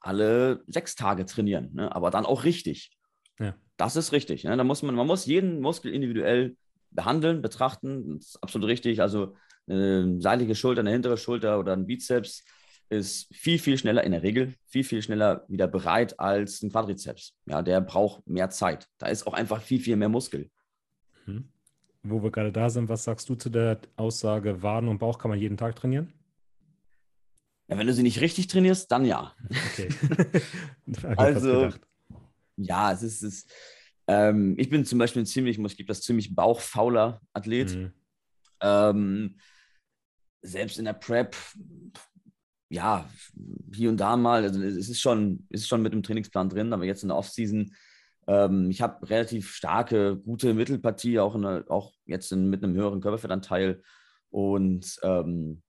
alle sechs Tage trainieren, ne? aber dann auch richtig. Ja. Das ist richtig. Ne? Da muss man, man muss jeden Muskel individuell behandeln, betrachten. Das ist absolut richtig. Also eine seitliche Schulter, eine hintere Schulter oder ein Bizeps ist viel, viel schneller in der Regel, viel, viel schneller wieder bereit als ein Quadrizeps. Ja, der braucht mehr Zeit. Da ist auch einfach viel, viel mehr Muskel. Mhm. Wo wir gerade da sind, was sagst du zu der Aussage, Waden und Bauch kann man jeden Tag trainieren? Ja, wenn du sie nicht richtig trainierst, dann ja. Okay. [laughs] [laughs] also, ja, es ist, es, ähm, ich bin zum Beispiel ein ziemlich, ich gebe das ziemlich bauchfauler Athlet. Mhm. Ähm, selbst in der Prep, ja, hier und da mal, also es ist schon, ist schon mit dem Trainingsplan drin, aber jetzt in der Offseason, ähm, ich habe relativ starke, gute Mittelpartie, auch, der, auch jetzt in, mit einem höheren Körperfettanteil. Und ähm,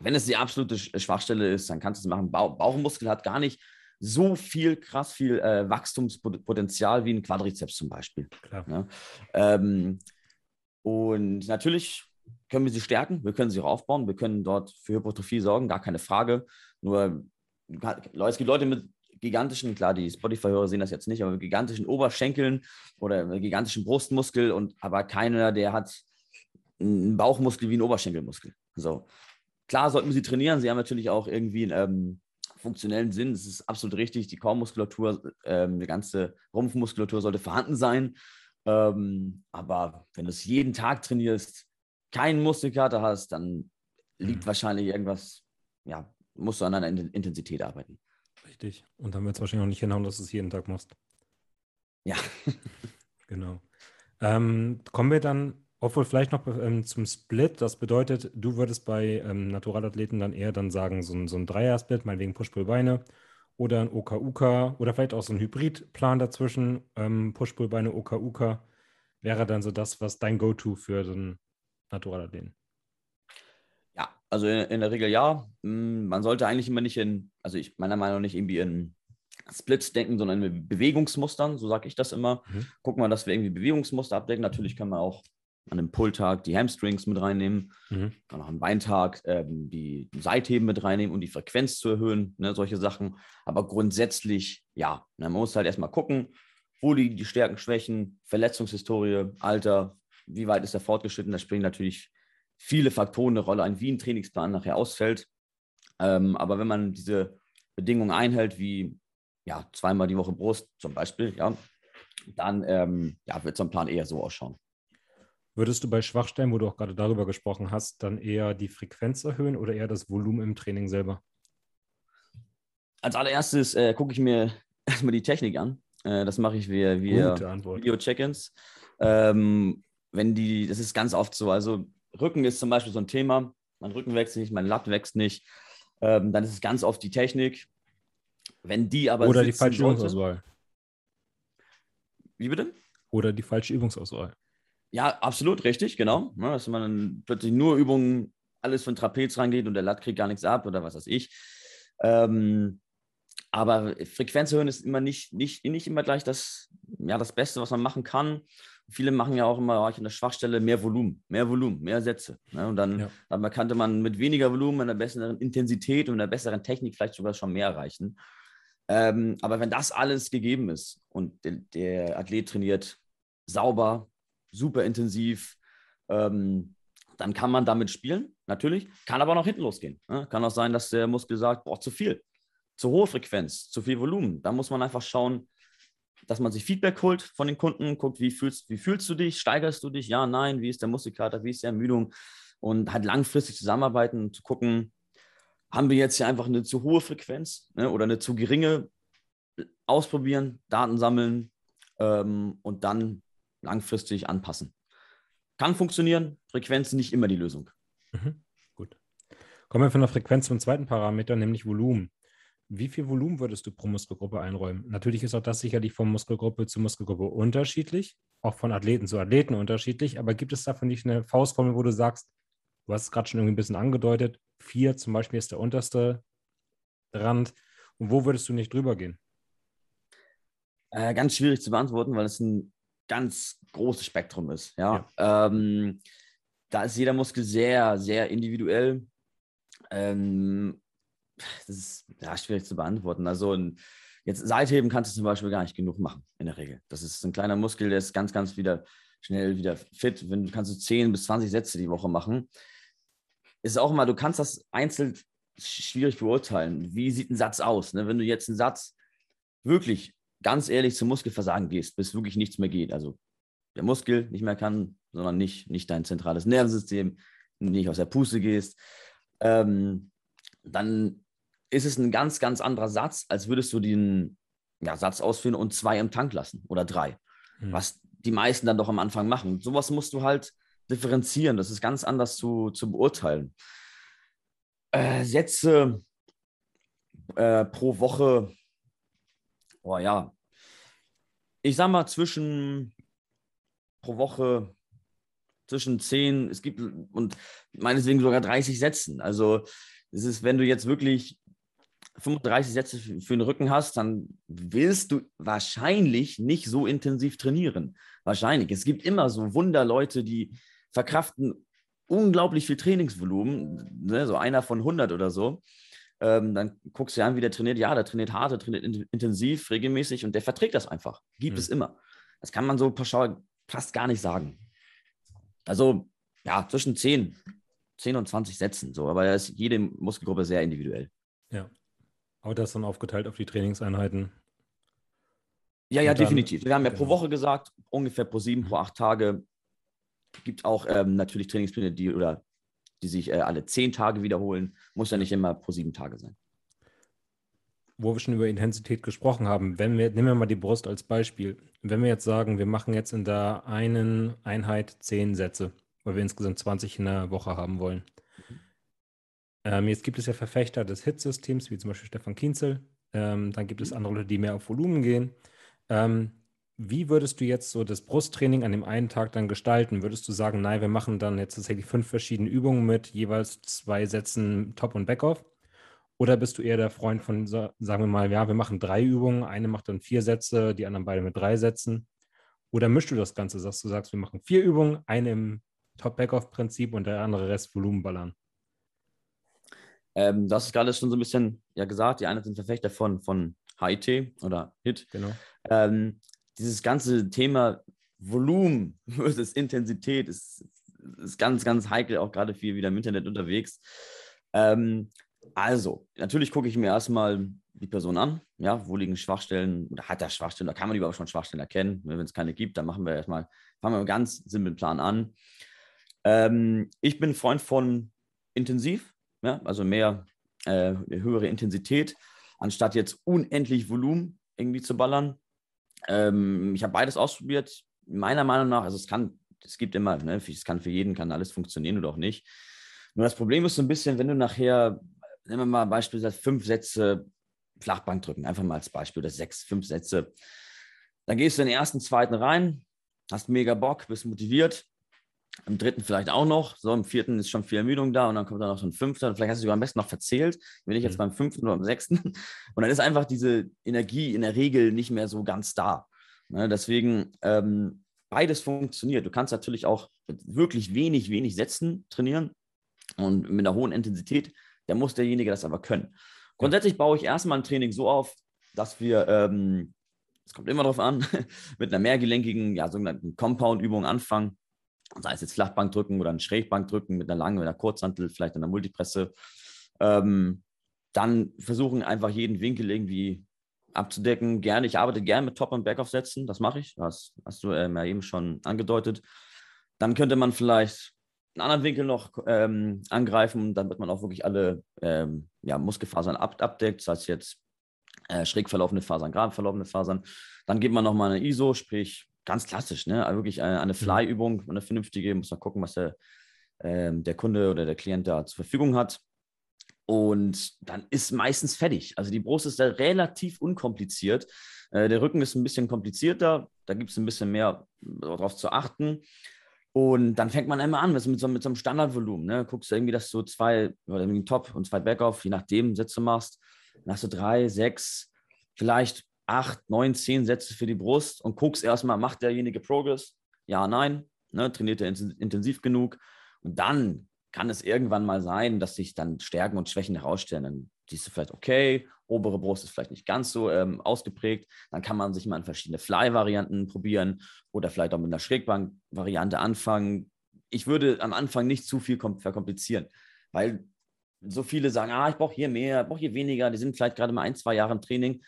wenn es die absolute Schwachstelle ist, dann kannst du es machen. Bauchmuskel hat gar nicht so viel, krass viel äh, Wachstumspotenzial wie ein Quadrizeps zum Beispiel. Ja? Ähm, und natürlich können wir sie stärken, wir können sie auch aufbauen, wir können dort für Hypertrophie sorgen, gar keine Frage. Nur es gibt Leute mit gigantischen, klar, die Spotify-Hörer sehen das jetzt nicht, aber mit gigantischen Oberschenkeln oder gigantischen Brustmuskel und aber keiner, der hat einen Bauchmuskel wie einen Oberschenkelmuskel. So. Klar sollten wir sie trainieren. Sie haben natürlich auch irgendwie ähm, funktionellen Sinn. Es ist absolut richtig. Die Kaumuskulatur, ähm, die ganze Rumpfmuskulatur sollte vorhanden sein. Ähm, aber wenn du es jeden Tag trainierst, keinen Muskelkater hast, dann liegt mhm. wahrscheinlich irgendwas, ja, musst du an einer Intensität arbeiten. Richtig. Und dann wird es wahrscheinlich auch nicht hinhauen, dass du es jeden Tag machst. Ja. [laughs] genau. Ähm, kommen wir dann obwohl vielleicht noch ähm, zum Split, das bedeutet, du würdest bei ähm, Naturalathleten dann eher dann sagen, so ein, so ein Dreier-Split, meinetwegen Push-Pull-Beine oder ein OKUK oder vielleicht auch so ein Hybridplan dazwischen, ähm, Push-Pull-Beine, OKUK. wäre dann so das, was dein Go-To für so einen Naturalathleten? Ja, also in, in, der Regel ja. Hm, man sollte eigentlich immer nicht in, also ich meiner Meinung nach nicht irgendwie in Splits denken, sondern in Bewegungsmustern, so sage ich das immer. Mhm. Gucken wir, dass wir irgendwie Bewegungsmuster abdecken. Natürlich kann man auch an einem Pulltag die Hamstrings mit reinnehmen, mhm. kann auch am Beintag ähm, die Seitheben mit reinnehmen, um die Frequenz zu erhöhen, ne, solche Sachen. Aber grundsätzlich, ja, man muss halt erstmal gucken, wo liegen die Stärken, Schwächen, Verletzungshistorie, Alter, wie weit ist er fortgeschritten. Da spielen natürlich viele Faktoren eine Rolle ein, wie ein Trainingsplan nachher ausfällt. Ähm, aber wenn man diese Bedingungen einhält, wie ja, zweimal die Woche Brust zum Beispiel, ja, dann ähm, ja, wird so ein Plan eher so ausschauen. Würdest du bei Schwachstellen, wo du auch gerade darüber gesprochen hast, dann eher die Frequenz erhöhen oder eher das Volumen im Training selber? Als allererstes äh, gucke ich mir [laughs] erstmal die Technik an. Äh, das mache ich via, via Video-Check-ins. Ähm, wenn die, das ist ganz oft so. Also Rücken ist zum Beispiel so ein Thema. Mein Rücken wächst nicht, mein Latt wächst nicht. Ähm, dann ist es ganz oft die Technik. Wenn die aber. Oder die falsche sollte, Übungsauswahl. Wie bitte? Oder die falsche Übungsauswahl. Ja, absolut richtig, genau. Ja, dass man dann plötzlich nur Übungen, alles von Trapez reingeht und der Latt kriegt gar nichts ab oder was weiß ich. Ähm, aber Frequenz erhöhen ist immer nicht, nicht, nicht immer gleich das, ja, das Beste, was man machen kann. Viele machen ja auch immer an der Schwachstelle mehr Volumen, mehr Volumen, mehr Sätze. Ne? Und dann, ja. dann kannte man mit weniger Volumen, einer besseren Intensität und einer besseren Technik vielleicht sogar schon mehr erreichen. Ähm, aber wenn das alles gegeben ist und der, der Athlet trainiert sauber, super intensiv, ähm, dann kann man damit spielen, natürlich. Kann aber noch hinten losgehen. Ne? Kann auch sein, dass der Muskel sagt, boah, zu viel, zu hohe Frequenz, zu viel Volumen. Da muss man einfach schauen, dass man sich Feedback holt von den Kunden, guckt, wie fühlst, wie fühlst du dich, steigerst du dich, ja, nein, wie ist der Muskelkater, wie ist die Ermüdung und halt langfristig zusammenarbeiten und zu gucken, haben wir jetzt hier einfach eine zu hohe Frequenz ne, oder eine zu geringe, ausprobieren, Daten sammeln ähm, und dann langfristig anpassen. Kann funktionieren, Frequenz nicht immer die Lösung. Mhm, gut. Kommen wir von der Frequenz zum zweiten Parameter, nämlich Volumen. Wie viel Volumen würdest du pro Muskelgruppe einräumen? Natürlich ist auch das sicherlich von Muskelgruppe zu Muskelgruppe unterschiedlich, auch von Athleten zu Athleten unterschiedlich, aber gibt es davon nicht eine Faustformel, wo du sagst, du hast es gerade schon irgendwie ein bisschen angedeutet, vier zum Beispiel ist der unterste Rand und wo würdest du nicht drüber gehen? Äh, ganz schwierig zu beantworten, weil es ein ganz großes Spektrum ist. Ja? ja. Ähm, da ist jeder Muskel sehr, sehr individuell. Ähm, das ist ja, schwierig zu beantworten. Also ein, jetzt Seitheben kannst du zum Beispiel gar nicht genug machen, in der Regel. Das ist ein kleiner Muskel, der ist ganz, ganz wieder schnell wieder fit. Wenn du kannst du 10 bis 20 Sätze die Woche machen. Ist auch immer, du kannst das einzeln schwierig beurteilen. Wie sieht ein Satz aus? Ne? Wenn du jetzt einen Satz wirklich ganz ehrlich zum Muskelversagen gehst, bis wirklich nichts mehr geht, also der Muskel nicht mehr kann, sondern nicht, nicht dein zentrales Nervensystem, nicht aus der Puste gehst, ähm, dann ist es ein ganz, ganz anderer Satz, als würdest du den ja, Satz ausführen und zwei im Tank lassen oder drei. Mhm. Was die meisten dann doch am Anfang machen. Sowas musst du halt differenzieren. Das ist ganz anders zu, zu beurteilen. Äh, Sätze äh, pro Woche, oh ja, ich sag mal zwischen pro Woche zwischen zehn, es gibt und meinetwegen sogar 30 Sätzen. Also es ist, wenn du jetzt wirklich 35 Sätze für den Rücken hast, dann willst du wahrscheinlich nicht so intensiv trainieren. Wahrscheinlich. Es gibt immer so Wunderleute, die verkraften unglaublich viel Trainingsvolumen, ne? so einer von 100 oder so. Ähm, dann guckst du dir an, wie der trainiert. Ja, der trainiert hart, der trainiert in intensiv, regelmäßig und der verträgt das einfach. Gibt mhm. es immer. Das kann man so pauschal fast gar nicht sagen. Also, ja, zwischen 10, 10 und 20 Sätzen, so. Aber da ist jede Muskelgruppe sehr individuell. Ja. Aber das dann aufgeteilt auf die Trainingseinheiten. Ja, ja, dann, definitiv. Wir haben ja genau. pro Woche gesagt, ungefähr pro sieben, pro acht Tage. Gibt auch ähm, natürlich Trainingspläne, die oder die sich äh, alle zehn Tage wiederholen. Muss ja nicht immer pro sieben Tage sein. Wo wir schon über Intensität gesprochen haben, wenn wir, nehmen wir mal die Brust als Beispiel. Wenn wir jetzt sagen, wir machen jetzt in der einen Einheit zehn Sätze, weil wir insgesamt 20 in der Woche haben wollen. Ähm, jetzt gibt es ja Verfechter des Hit-Systems, wie zum Beispiel Stefan Kienzel. Ähm, dann gibt es andere Leute, die mehr auf Volumen gehen. Ähm, wie würdest du jetzt so das Brusttraining an dem einen Tag dann gestalten? Würdest du sagen, nein, wir machen dann jetzt tatsächlich fünf verschiedene Übungen mit jeweils zwei Sätzen Top- und Backoff? Oder bist du eher der Freund von, sagen wir mal, ja, wir machen drei Übungen, eine macht dann vier Sätze, die anderen beide mit drei Sätzen? Oder mischst du das Ganze, dass du sagst, wir machen vier Übungen, eine im Top-Backoff-Prinzip und der andere Rest Volumenballern? Ähm, das ist gerade schon so ein bisschen ja gesagt. Die einen sind Verfechter von, von HIT oder HIT. Genau. Ähm, dieses ganze Thema Volumen [laughs] versus Intensität ist, ist ganz, ganz heikel, auch gerade viel wieder im Internet unterwegs. Ähm, also, natürlich gucke ich mir erstmal die Person an, ja, wo liegen Schwachstellen oder hat er Schwachstellen, da kann man überhaupt schon Schwachstellen erkennen. Wenn es keine gibt, dann machen wir erstmal, fangen wir einen ganz simplen Plan an. Ähm, ich bin Freund von intensiv, ja, also mehr äh, höhere Intensität, anstatt jetzt unendlich Volumen irgendwie zu ballern. Ähm, ich habe beides ausprobiert. Meiner Meinung nach, also es kann, es gibt immer, ne, es kann für jeden, kann alles funktionieren oder auch nicht. Nur das Problem ist so ein bisschen, wenn du nachher, nehmen wir mal beispielsweise fünf Sätze Flachbank drücken, einfach mal als Beispiel, oder sechs, fünf Sätze. Dann gehst du in den ersten, zweiten rein, hast mega Bock, bist motiviert. Im dritten vielleicht auch noch. So, im vierten ist schon viel Ermüdung da und dann kommt dann noch so ein fünfter. Vielleicht hast du sogar am besten noch verzählt. Bin ich jetzt mhm. beim fünften oder beim sechsten. [laughs] Und dann ist einfach diese Energie in der Regel nicht mehr so ganz da. Ne, deswegen, ähm, beides funktioniert. Du kannst natürlich auch mit wirklich wenig, wenig Sätzen trainieren und mit einer hohen Intensität. Da muss derjenige das aber können. Grundsätzlich baue ich erstmal ein Training so auf, dass wir, ähm, es kommt immer darauf an, [laughs] mit einer mehrgelenkigen, ja, sogenannten Compound-Übung anfangen. Sei es jetzt Flachbankdrücken oder ein Schrägbankdrücken mit einer langen, mit einer Kurzhantel, vielleicht einer Multipresse. Ähm, dann versuchen einfach jeden Winkel irgendwie abzudecken. Gerne, ich arbeite gerne mit Top- und Backoff-Sätzen, das mache ich. Das hast du ähm, ja eben schon angedeutet. Dann könnte man vielleicht einen anderen Winkel noch ähm, angreifen, damit man auch wirklich alle ähm, ja, Muskelfasern ab abdeckt, das heißt jetzt äh, schräg verlaufende Fasern, gerade verlaufende Fasern. Dann geht man nochmal eine ISO, sprich ganz klassisch, ne? Also wirklich eine, eine mhm. Fly-Übung, eine vernünftige, muss man gucken, was der, äh, der Kunde oder der Klient da zur Verfügung hat. Und dann ist meistens fertig. Also die Brust ist da relativ unkompliziert. Äh, der Rücken ist ein bisschen komplizierter, da gibt es ein bisschen mehr darauf zu achten. Und dann fängt man einmal an mit so, mit so einem Standardvolumen. Ne? Guckst du irgendwie, dass du zwei oder irgendwie Top und zwei Backoff, je nachdem, Sätze machst. Dann hast du drei, sechs, vielleicht acht, neun, zehn Sätze für die Brust und guckst erstmal, macht derjenige Progress? Ja, nein. Ne? Trainiert er intensiv genug? Und dann kann es irgendwann mal sein, dass sich dann Stärken und Schwächen herausstellen. Dann siehst du vielleicht, okay, obere Brust ist vielleicht nicht ganz so ähm, ausgeprägt. Dann kann man sich mal in verschiedene Fly-Varianten probieren oder vielleicht auch mit einer Schrägbank-Variante anfangen. Ich würde am Anfang nicht zu viel verkomplizieren, weil so viele sagen, ah, ich brauche hier mehr, ich brauche hier weniger. Die sind vielleicht gerade mal ein, zwei Jahre im Training.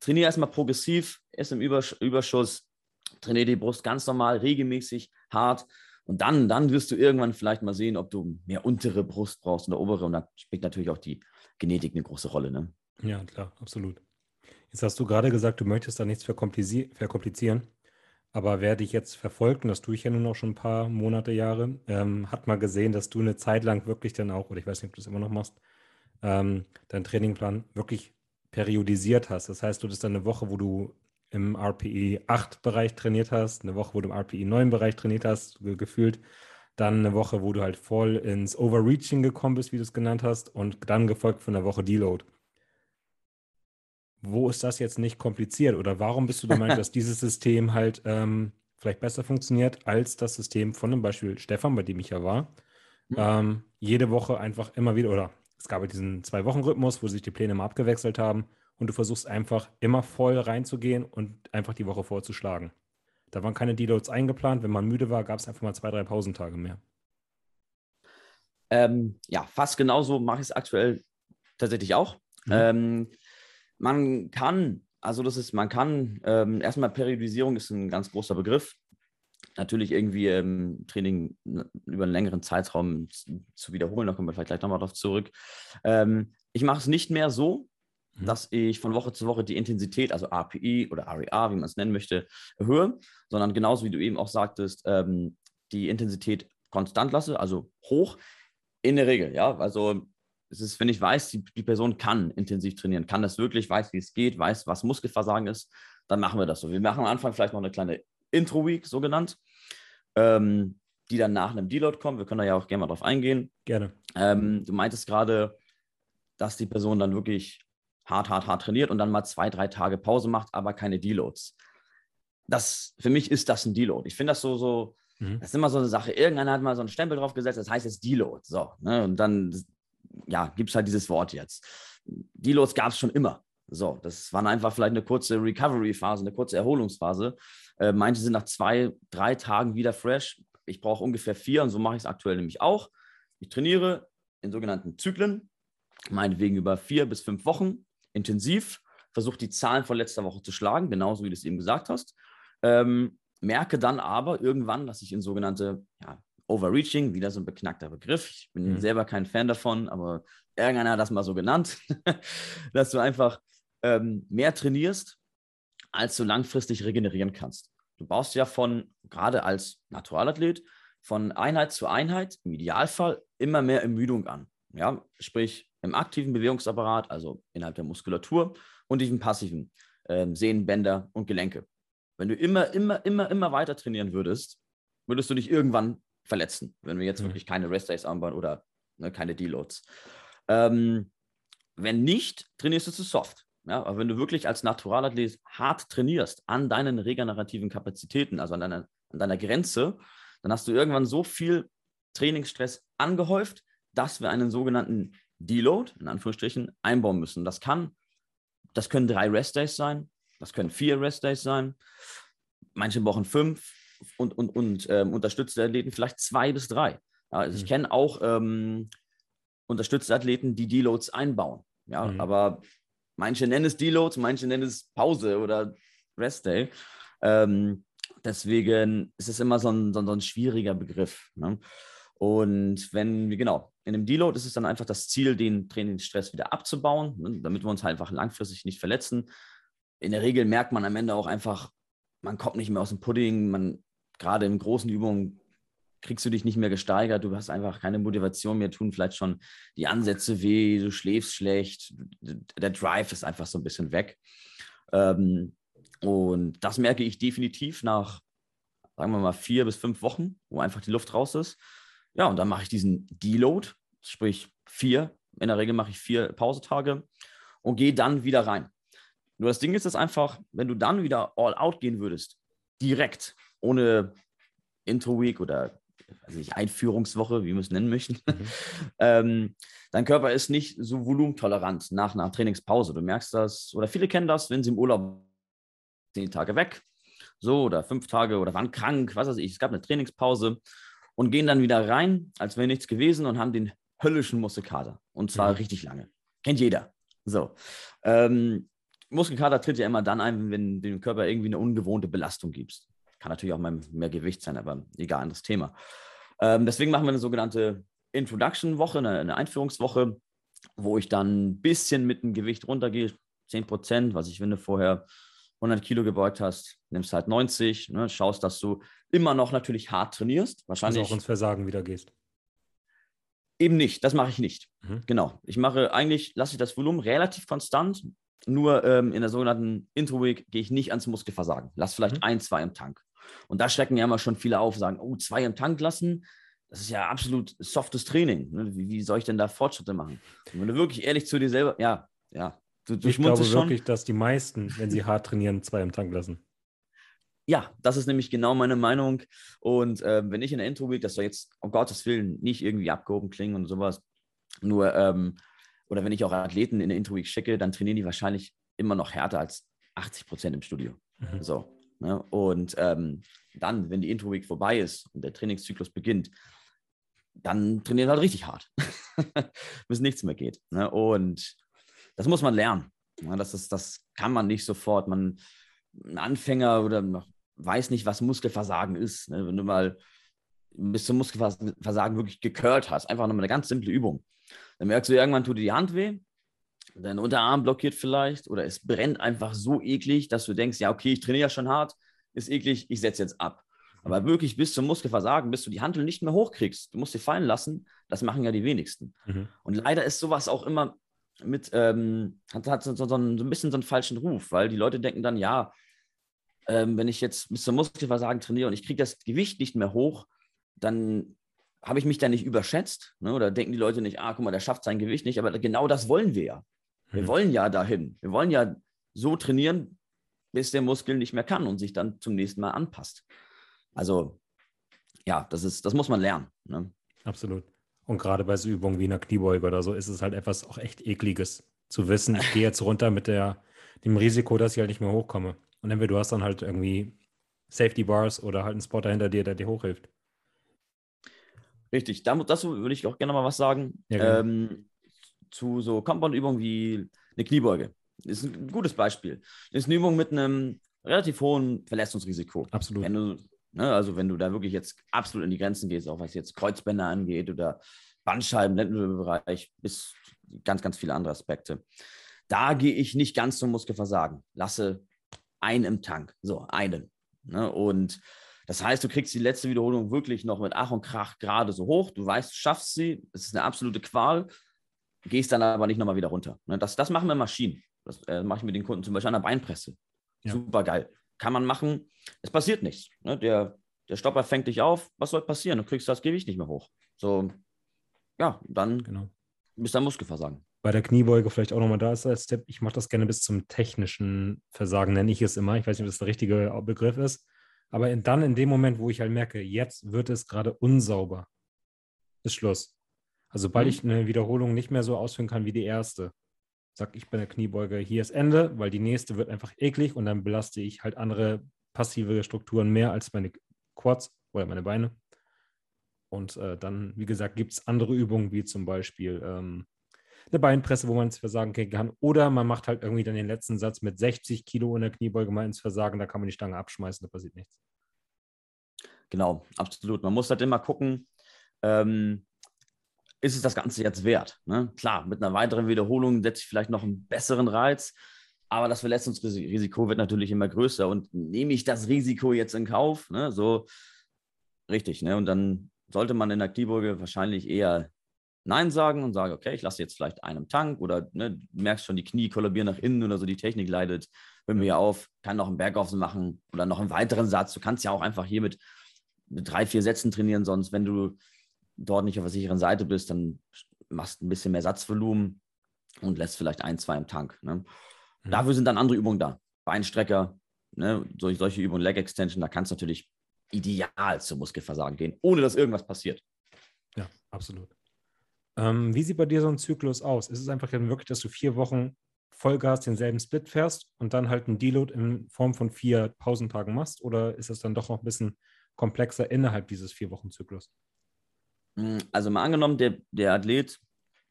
Trainiere erstmal progressiv, erst im Überschuss, trainiere die Brust ganz normal, regelmäßig, hart und dann, dann wirst du irgendwann vielleicht mal sehen, ob du mehr untere Brust brauchst oder obere. Und da spielt natürlich auch die Genetik eine große Rolle. Ne? Ja, klar, absolut. Jetzt hast du gerade gesagt, du möchtest da nichts verkomplizieren. Aber wer dich jetzt verfolgt, und das tue ich ja nun auch schon ein paar Monate, Jahre, ähm, hat mal gesehen, dass du eine Zeit lang wirklich dann auch, oder ich weiß nicht, ob du das immer noch machst, ähm, deinen Trainingplan wirklich periodisiert hast. Das heißt, du hattest dann eine Woche, wo du im RPE 8 Bereich trainiert hast, eine Woche, wo du im RPE 9 Bereich trainiert hast, gefühlt. Dann eine Woche, wo du halt voll ins Overreaching gekommen bist, wie du es genannt hast, und dann gefolgt von einer Woche Deload. Wo ist das jetzt nicht kompliziert? Oder warum bist du der Meinung, [laughs] dass dieses System halt ähm, vielleicht besser funktioniert als das System von dem Beispiel Stefan, bei dem ich ja war? Mhm. Ähm, jede Woche einfach immer wieder, oder es gab halt diesen Zwei-Wochen-Rhythmus, wo sich die Pläne mal abgewechselt haben und du versuchst einfach immer voll reinzugehen und einfach die Woche vorzuschlagen. Da waren keine Deloads eingeplant. Wenn man müde war, gab es einfach mal zwei, drei Pausentage mehr. Ähm, ja, fast genauso mache ich es aktuell tatsächlich auch. Mhm. Ähm, man kann, also das ist, man kann, ähm, erstmal Periodisierung ist ein ganz großer Begriff. Natürlich irgendwie ähm, Training über einen längeren Zeitraum zu wiederholen, da kommen wir vielleicht gleich nochmal drauf zurück. Ähm, ich mache es nicht mehr so, Mhm. dass ich von Woche zu Woche die Intensität, also API oder REA, wie man es nennen möchte, erhöhe, sondern genauso wie du eben auch sagtest, ähm, die Intensität konstant lasse, also hoch. In der Regel, ja. Also es ist, wenn ich weiß, die, die Person kann intensiv trainieren, kann das wirklich, weiß, wie es geht, weiß, was Muskelversagen ist, dann machen wir das so. Wir machen am Anfang vielleicht noch eine kleine Intro-Week, so genannt, ähm, die dann nach einem Deload kommt. Wir können da ja auch gerne mal drauf eingehen. Gerne. Ähm, du meintest gerade, dass die Person dann wirklich hart, hart, hart trainiert und dann mal zwei, drei Tage Pause macht, aber keine Deloads. Das, für mich ist das ein Deload. Ich finde das so, so, mhm. das ist immer so eine Sache. Irgendeiner hat mal so einen Stempel drauf gesetzt, das heißt jetzt Deload. So, ne? Und dann, ja, gibt es halt dieses Wort jetzt. Deloads gab es schon immer. So, das war einfach vielleicht eine kurze Recovery-Phase, eine kurze Erholungsphase. Äh, manche sind nach zwei, drei Tagen wieder fresh. Ich brauche ungefähr vier und so mache ich es aktuell nämlich auch. Ich trainiere in sogenannten Zyklen, meinetwegen über vier bis fünf Wochen intensiv, versuche die Zahlen von letzter Woche zu schlagen, genauso wie du es eben gesagt hast. Ähm, merke dann aber irgendwann, dass ich in sogenannte ja, Overreaching, wieder so ein beknackter Begriff. Ich bin mhm. selber kein Fan davon, aber irgendeiner hat das mal so genannt, [laughs] dass du einfach ähm, mehr trainierst, als du langfristig regenerieren kannst. Du baust ja von, gerade als Naturalathlet, von Einheit zu Einheit, im Idealfall, immer mehr Ermüdung an. Ja, sprich im aktiven Bewegungsapparat, also innerhalb der Muskulatur und diesem passiven ähm, Sehnen, Bänder und Gelenke. Wenn du immer, immer, immer, immer weiter trainieren würdest, würdest du dich irgendwann verletzen, wenn wir jetzt mhm. wirklich keine Rest Days anbauen oder ne, keine Deloads. Ähm, wenn nicht, trainierst du zu soft. Ja, aber wenn du wirklich als Naturalathlet hart trainierst an deinen regenerativen Kapazitäten, also an deiner, an deiner Grenze, dann hast du irgendwann so viel Trainingsstress angehäuft, dass wir einen sogenannten Deload, in Anführungsstrichen, einbauen müssen. Das kann, das können drei Rest-Days sein, das können vier Rest-Days sein, manche brauchen fünf und, und, und ähm, unterstützte Athleten vielleicht zwei bis drei. Ja, also ich mhm. kenne auch ähm, unterstützte Athleten, die Deloads einbauen. Ja, mhm. aber Manche nennen es Deloads, manche nennen es Pause oder Rest Day. Ähm, deswegen ist es immer so ein, so, so ein schwieriger Begriff. Ne? Und wenn wir, genau, in einem Deload ist es dann einfach das Ziel, den Trainingsstress wieder abzubauen, ne? damit wir uns halt einfach langfristig nicht verletzen. In der Regel merkt man am Ende auch einfach, man kommt nicht mehr aus dem Pudding, man gerade in großen Übungen kriegst du dich nicht mehr gesteigert, du hast einfach keine Motivation mehr, tun vielleicht schon die Ansätze weh, du schläfst schlecht, der Drive ist einfach so ein bisschen weg. Ähm, und das merke ich definitiv nach, sagen wir mal, vier bis fünf Wochen, wo einfach die Luft raus ist. Ja, und dann mache ich diesen Deload, sprich vier, in der Regel mache ich vier Pausetage und gehe dann wieder rein. Nur das Ding ist es einfach, wenn du dann wieder all out gehen würdest, direkt, ohne Intro Week oder also nicht Einführungswoche, wie wir es nennen möchten, mhm. [laughs] ähm, dein Körper ist nicht so volumentolerant nach einer Trainingspause. Du merkst das, oder viele kennen das, wenn sie im Urlaub zehn Tage weg, so oder fünf Tage oder waren krank, was weiß ich, es gab eine Trainingspause und gehen dann wieder rein, als wäre nichts gewesen und haben den höllischen Muskelkater. Und zwar mhm. richtig lange. Kennt jeder. So. Ähm, Muskelkater tritt ja immer dann ein, wenn du dem Körper irgendwie eine ungewohnte Belastung gibst. Kann natürlich auch mal mehr Gewicht sein, aber egal, anderes Thema. Ähm, deswegen machen wir eine sogenannte Introduction-Woche, eine, eine, Einführungswoche, wo ich dann ein bisschen mit dem Gewicht runtergehe, 10 Prozent, was ich, wenn du vorher 100 Kilo gebeugt hast, nimmst halt 90, ne, schaust, dass du immer noch natürlich hart trainierst. Wahrscheinlich also auch ins Versagen wieder gehst. Eben nicht, das mache ich nicht. Mhm. Genau. Ich mache eigentlich, lasse ich das Volumen relativ konstant, nur ähm, in der sogenannten Intro-Week gehe ich nicht ans Muskelversagen. Lass vielleicht mhm. ein, zwei im Tank. Und da schrecken ja immer schon viele auf, sagen, oh, zwei im Tank lassen, das ist ja absolut softes Training. Ne? Wie, wie soll ich denn da Fortschritte machen? Und wenn du wirklich ehrlich zu dir selber, ja, ja. Du, du ich glaube schon. wirklich, dass die meisten, wenn sie hart trainieren, zwei im Tank lassen. Ja, das ist nämlich genau meine Meinung. Und äh, wenn ich in der Intro week das soll jetzt, um Gottes Willen, nicht irgendwie abgehoben klingen und sowas, nur, ähm, oder wenn ich auch Athleten in der Intro-Week schicke, dann trainieren die wahrscheinlich immer noch härter als 80 Prozent im Studio. Mhm. So. Ne? Und ähm, dann, wenn die Intro-Week vorbei ist und der Trainingszyklus beginnt, dann trainieren wir halt richtig hart, [laughs] bis nichts mehr geht. Ne? Und das muss man lernen. Ne? Das, ist, das kann man nicht sofort. Man, ein Anfänger oder weiß nicht, was Muskelversagen ist. Ne? Wenn du mal bis zum Muskelversagen wirklich gekörlt hast, einfach nochmal eine ganz simple Übung. Dann merkst du, irgendwann tut dir die Hand weh dein Unterarm blockiert vielleicht oder es brennt einfach so eklig, dass du denkst, ja, okay, ich trainiere ja schon hart, ist eklig, ich setze jetzt ab. Aber wirklich bis zum Muskelversagen, bis du die Handel nicht mehr hochkriegst, du musst sie fallen lassen, das machen ja die wenigsten. Mhm. Und leider ist sowas auch immer mit, ähm, hat, hat so, so, so, ein bisschen so einen falschen Ruf, weil die Leute denken dann, ja, ähm, wenn ich jetzt bis zum Muskelversagen trainiere und ich kriege das Gewicht nicht mehr hoch, dann habe ich mich da nicht überschätzt. Ne? Oder denken die Leute nicht, ah, guck mal, der schafft sein Gewicht nicht. Aber genau das wollen wir ja. Wir hm. wollen ja dahin. Wir wollen ja so trainieren, bis der Muskel nicht mehr kann und sich dann zum nächsten Mal anpasst. Also, ja, das, ist, das muss man lernen. Ne? Absolut. Und gerade bei so Übungen wie einer Kniebeuge oder so ist es halt etwas auch echt ekliges zu wissen, ich gehe jetzt runter mit der, dem Risiko, dass ich halt nicht mehr hochkomme. Und entweder du hast dann halt irgendwie Safety Bars oder halt einen Spotter hinter dir, der dir hochhilft. Richtig, dazu würde ich auch gerne mal was sagen. Ja, genau. ähm, zu so Compound-Übungen wie eine Kniebeuge. Das ist ein gutes Beispiel. Das ist eine Übung mit einem relativ hohen Verletzungsrisiko. Absolut. Wenn du, ne, also wenn du da wirklich jetzt absolut in die Grenzen gehst, auch was jetzt Kreuzbänder angeht oder Bandscheiben, Lendenwirbelbereich, bis ganz, ganz viele andere Aspekte. Da gehe ich nicht ganz zum Muskelversagen. Lasse einen im Tank. So, einen. Ne? Und das heißt, du kriegst die letzte Wiederholung wirklich noch mit Ach und Krach gerade so hoch. Du weißt, du schaffst sie. Es ist eine absolute Qual. Gehst dann aber nicht nochmal wieder runter. Ne? Das, das machen wir Maschinen. Das äh, mache ich mit den Kunden zum Beispiel an der Beinpresse. Ja. Super geil. Kann man machen. Es passiert nichts. Ne? Der, der Stopper fängt dich auf. Was soll passieren? Du kriegst das Gewicht nicht mehr hoch. So, ja, dann genau. bist du Muskelversagen. Bei der Kniebeuge vielleicht auch nochmal da ist als Tipp. Ich mache das gerne bis zum technischen Versagen, nenne ich es immer. Ich weiß nicht, ob das der richtige Begriff ist. Aber in, dann in dem Moment, wo ich halt merke, jetzt wird es gerade unsauber, ist Schluss. Also sobald mhm. ich eine Wiederholung nicht mehr so ausführen kann wie die erste, sage ich bei der Kniebeuge, hier ist Ende, weil die nächste wird einfach eklig und dann belaste ich halt andere passive Strukturen mehr als meine Quads oder meine Beine. Und äh, dann, wie gesagt, gibt es andere Übungen, wie zum Beispiel ähm, eine Beinpresse, wo man ins Versagen gehen kann. Oder man macht halt irgendwie dann den letzten Satz mit 60 Kilo in der Kniebeuge mal ins Versagen, da kann man die Stange abschmeißen, da passiert nichts. Genau, absolut. Man muss halt immer gucken, ähm, ist es das Ganze jetzt wert? Ne? Klar, mit einer weiteren Wiederholung setze ich vielleicht noch einen besseren Reiz, aber das Verletzungsrisiko wird natürlich immer größer. Und nehme ich das Risiko jetzt in Kauf? Ne? So richtig. Ne? Und dann sollte man in der Kniebeuge wahrscheinlich eher Nein sagen und sagen, okay, ich lasse jetzt vielleicht einen Tank oder ne, du merkst schon, die Knie kollabieren nach innen oder so, die Technik leidet, hör mir auf, kann noch einen Bergauf machen oder noch einen weiteren Satz. Du kannst ja auch einfach hier mit, mit drei, vier Sätzen trainieren, sonst, wenn du dort nicht auf der sicheren Seite bist, dann machst du ein bisschen mehr Satzvolumen und lässt vielleicht ein, zwei im Tank. Ne? Mhm. Dafür sind dann andere Übungen da. Beinstrecker, ne? solche, solche Übungen, Leg Extension, da kannst du natürlich ideal zum Muskelversagen gehen, ohne dass irgendwas passiert. Ja, absolut. Ähm, wie sieht bei dir so ein Zyklus aus? Ist es einfach dann wirklich, dass du vier Wochen Vollgas denselben Split fährst und dann halt einen Deload in Form von vier Pausentagen machst? Oder ist es dann doch noch ein bisschen komplexer innerhalb dieses vier Wochen Zyklus? Hm, also mal angenommen, der, der Athlet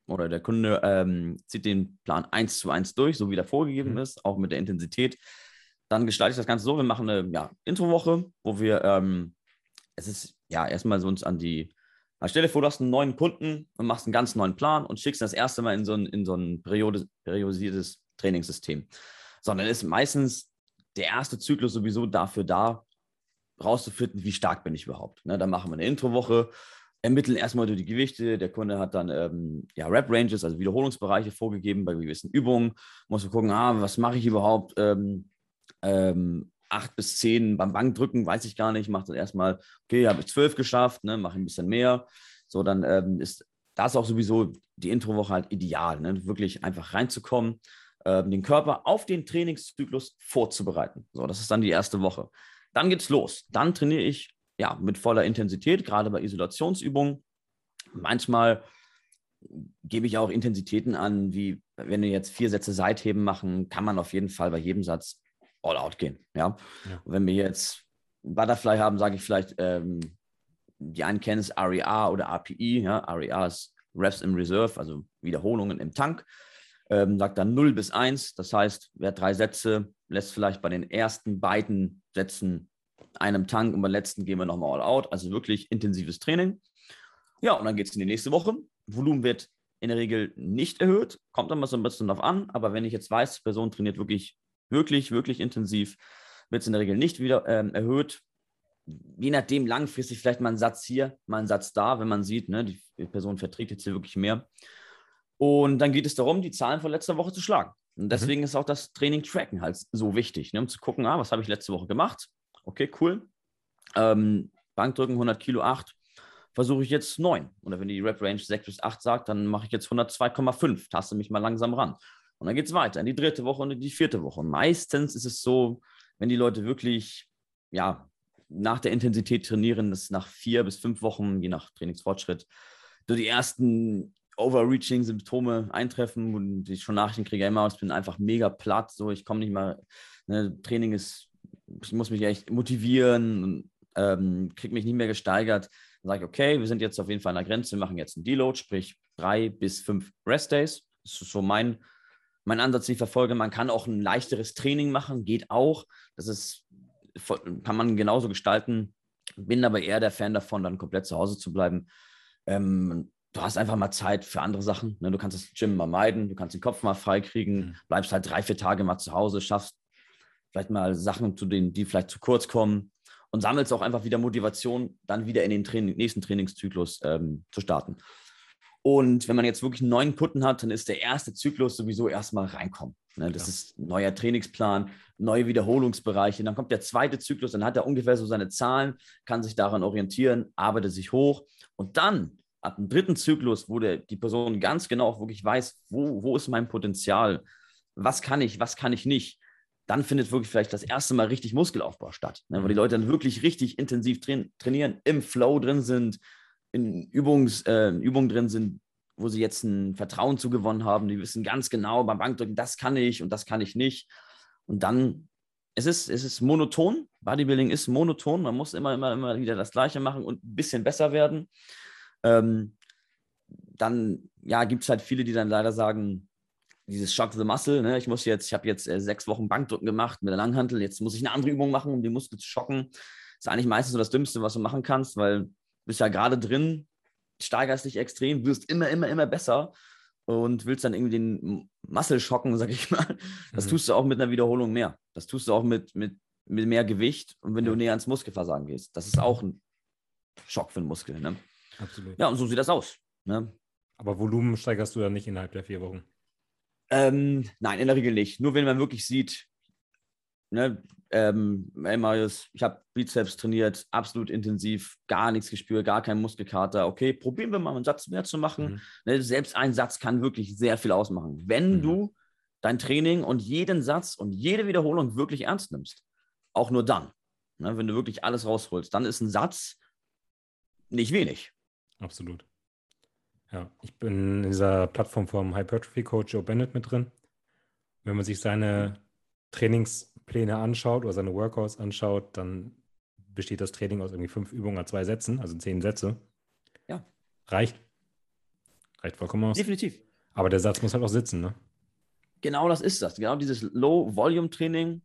oder der Kunde ähm, zieht den Plan eins zu eins durch, so wie der vorgegeben mhm. ist, auch mit der Intensität. Dann gestalte ich das Ganze so, wir machen eine ja, Introwoche, wo wir, ähm, es ist ja erstmal so uns an die stell dir vor, du hast einen neuen Kunden und machst einen ganz neuen Plan und schickst das erste Mal in so ein, in so ein Periode, periodisiertes Trainingssystem. Sondern ist meistens der erste Zyklus sowieso dafür da, rauszufinden, wie stark bin ich überhaupt. Ne, dann machen wir eine Introwoche, ermitteln erstmal die Gewichte. Der Kunde hat dann ähm, ja, Rep-Ranges, also Wiederholungsbereiche vorgegeben bei gewissen Übungen. Muss man gucken, ah, was mache ich überhaupt? Ähm, ähm, acht bis zehn beim Bankdrücken, weiß ich gar nicht, mache dann erstmal, okay, habe ich zwölf geschafft, ne, mache ein bisschen mehr. So, dann ähm, ist das auch sowieso die Introwoche halt ideal, ne, wirklich einfach reinzukommen, ähm, den Körper auf den Trainingszyklus vorzubereiten. So, das ist dann die erste Woche. Dann geht's los. Dann trainiere ich ja mit voller Intensität, gerade bei Isolationsübungen. Manchmal gebe ich auch Intensitäten an, wie wenn wir jetzt vier Sätze Seitheben machen, kann man auf jeden Fall bei jedem Satz all out gehen. Ja? ja. Wenn wir jetzt Butterfly haben, sage ich vielleicht, ähm, die einen kennen es RER oder RPE. Ja? RER ist Reps in Reserve, also Wiederholungen im Tank. Ähm, sagt dann 0 bis 1. Das heißt, wer drei Sätze, lässt vielleicht bei den ersten beiden Sätzen einem Tank und beim letzten gehen wir nochmal all out. Also wirklich intensives Training. Ja, und dann geht es in die nächste Woche. Volumen wird in der Regel nicht erhöht, kommt dann mal so ein bisschen drauf an, aber wenn ich jetzt weiß, die Person trainiert wirklich wirklich, wirklich intensiv, wird es in der Regel nicht wieder ähm, erhöht. Je nachdem, langfristig vielleicht mal ein Satz hier, mal ein Satz da, wenn man sieht, ne, die Person verträgt jetzt hier wirklich mehr. Und dann geht es darum, die Zahlen von letzter Woche zu schlagen. Und mhm. deswegen mhm. ist auch das Training tracken halt so wichtig, ne? um zu gucken, ah, was habe ich letzte Woche gemacht? Okay, cool. Ähm, Bankdrücken 100 Kilo 8, versuche ich jetzt 9. Oder wenn die Rep Range 6 bis 8 sagt, dann mache ich jetzt 102,5, taste mich mal langsam ran. Und dann geht es weiter in die dritte Woche und in die vierte Woche. Meistens ist es so, wenn die Leute wirklich, ja, nach der Intensität trainieren, dass nach vier bis fünf Wochen, je nach Trainingsfortschritt, so die ersten Overreaching-Symptome eintreffen und ich schon Nachrichten kriege, immer, ich bin einfach mega platt, so ich komme nicht mal, ne, Training ist, ich muss mich echt motivieren ähm, kriege mich nicht mehr gesteigert. Dann sage ich, okay, wir sind jetzt auf jeden Fall an der Grenze, wir machen jetzt einen Deload, sprich drei bis fünf Rest-Days. Das ist so mein, mein Ansatz, den ich verfolge. Man kann auch ein leichteres Training machen, geht auch. Das ist, kann man genauso gestalten. Bin aber eher der Fan davon, dann komplett zu Hause zu bleiben. Ähm, du hast einfach mal Zeit für andere Sachen. Ne? Du kannst das Gym mal meiden, du kannst den Kopf mal frei kriegen, mhm. bleibst halt drei, vier Tage mal zu Hause, schaffst vielleicht mal Sachen, zu denen, die vielleicht zu kurz kommen und sammelst auch einfach wieder Motivation, dann wieder in den Training, nächsten Trainingszyklus ähm, zu starten. Und wenn man jetzt wirklich einen neuen Kunden hat, dann ist der erste Zyklus sowieso erstmal reinkommen. Ne? Das ja. ist ein neuer Trainingsplan, neue Wiederholungsbereiche. Dann kommt der zweite Zyklus, dann hat er ungefähr so seine Zahlen, kann sich daran orientieren, arbeitet sich hoch. Und dann, ab dem dritten Zyklus, wo der, die Person ganz genau auch wirklich weiß, wo, wo ist mein Potenzial, was kann ich, was kann ich nicht, dann findet wirklich vielleicht das erste Mal richtig Muskelaufbau statt, ne? weil die mhm. Leute dann wirklich richtig intensiv train trainieren, im Flow drin sind, in Übungs, äh, Übungen drin sind, wo sie jetzt ein Vertrauen zugewonnen haben. Die wissen ganz genau beim Bankdrücken, das kann ich und das kann ich nicht. Und dann, es ist, es ist monoton. Bodybuilding ist monoton. Man muss immer, immer, immer wieder das Gleiche machen und ein bisschen besser werden. Ähm, dann, ja, gibt es halt viele, die dann leider sagen, dieses Shock the Muscle, ne? ich muss jetzt, ich habe jetzt äh, sechs Wochen Bankdrücken gemacht mit der Langhantel, jetzt muss ich eine andere Übung machen, um die Muskeln zu schocken. Das ist eigentlich meistens so das Dümmste, was du machen kannst, weil bist ja gerade drin, steigerst dich extrem, wirst immer, immer, immer besser und willst dann irgendwie den Muscle schocken, [laughs] sag ich mal. Das mhm. tust du auch mit einer Wiederholung mehr. Das tust du auch mit, mit, mit mehr Gewicht und wenn du näher ans Muskelversagen gehst. Das ist auch ein Schock für den Muskel. Ne? Absolut. Ja, und so sieht das aus. Ne? Aber Volumen steigerst du ja nicht innerhalb der vier Wochen. Ähm, nein, in der Regel nicht. Nur wenn man wirklich sieht, ne, ähm, hey Marius, ich habe Bizeps trainiert, absolut intensiv, gar nichts gespürt, gar kein Muskelkater. Okay, probieren wir mal einen Satz mehr zu machen. Mhm. Ne, selbst ein Satz kann wirklich sehr viel ausmachen. Wenn mhm. du dein Training und jeden Satz und jede Wiederholung wirklich ernst nimmst, auch nur dann, ne, wenn du wirklich alles rausholst, dann ist ein Satz nicht wenig. Absolut. Ja, ich bin in dieser Plattform vom Hypertrophy Coach Joe Bennett mit drin. Wenn man sich seine mhm. Trainings Pläne anschaut oder seine Workouts anschaut, dann besteht das Training aus irgendwie fünf Übungen an zwei Sätzen, also zehn Sätze. Ja. Reicht. Reicht vollkommen aus. Definitiv. Aber der Satz muss halt auch sitzen, ne? Genau das ist das. Genau dieses Low-Volume-Training.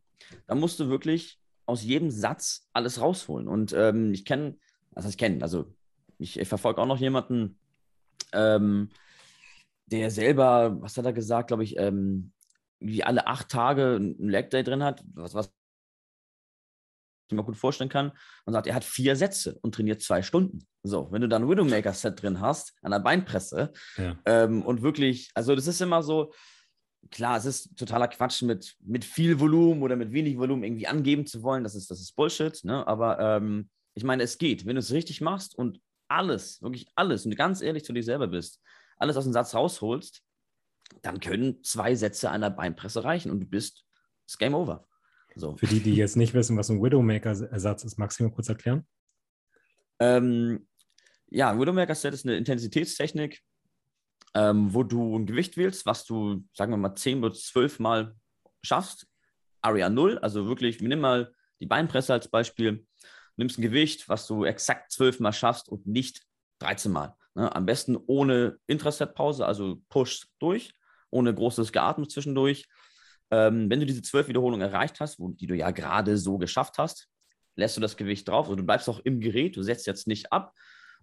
Da musst du wirklich aus jedem Satz alles rausholen. Und ähm, ich kenne, was heißt kennen, also ich, ich verfolge auch noch jemanden, ähm, der selber, was hat er gesagt, glaube ich, ähm, wie alle acht Tage ein Leg Day drin hat, was, was ich mir gut vorstellen kann, und sagt, er hat vier Sätze und trainiert zwei Stunden. So, wenn du dann ein Widowmaker-Set drin hast, an der Beinpresse, ja. ähm, und wirklich, also das ist immer so, klar, es ist totaler Quatsch, mit, mit viel Volumen oder mit wenig Volumen irgendwie angeben zu wollen, das ist, das ist Bullshit, ne? aber ähm, ich meine, es geht, wenn du es richtig machst und alles, wirklich alles, und du ganz ehrlich zu dir selber bist, alles aus dem Satz rausholst, dann können zwei Sätze der Beinpresse reichen und du bist das Game Over. So. Für die, die jetzt nicht wissen, was ein Widowmaker-Ersatz ist, magst du mir kurz erklären? Ähm, ja, Widowmaker-Set ist eine Intensitätstechnik, ähm, wo du ein Gewicht wählst, was du, sagen wir mal, 10 bis 12 Mal schaffst. Area 0, also wirklich, wir nehmen mal die Beinpresse als Beispiel. Nimmst ein Gewicht, was du exakt 12 Mal schaffst und nicht 13 Mal. Ne? Am besten ohne Intraset-Pause, also push durch, ohne großes Geatmet zwischendurch. Ähm, wenn du diese zwölf Wiederholungen erreicht hast, wo, die du ja gerade so geschafft hast, lässt du das Gewicht drauf. Also du bleibst auch im Gerät, du setzt jetzt nicht ab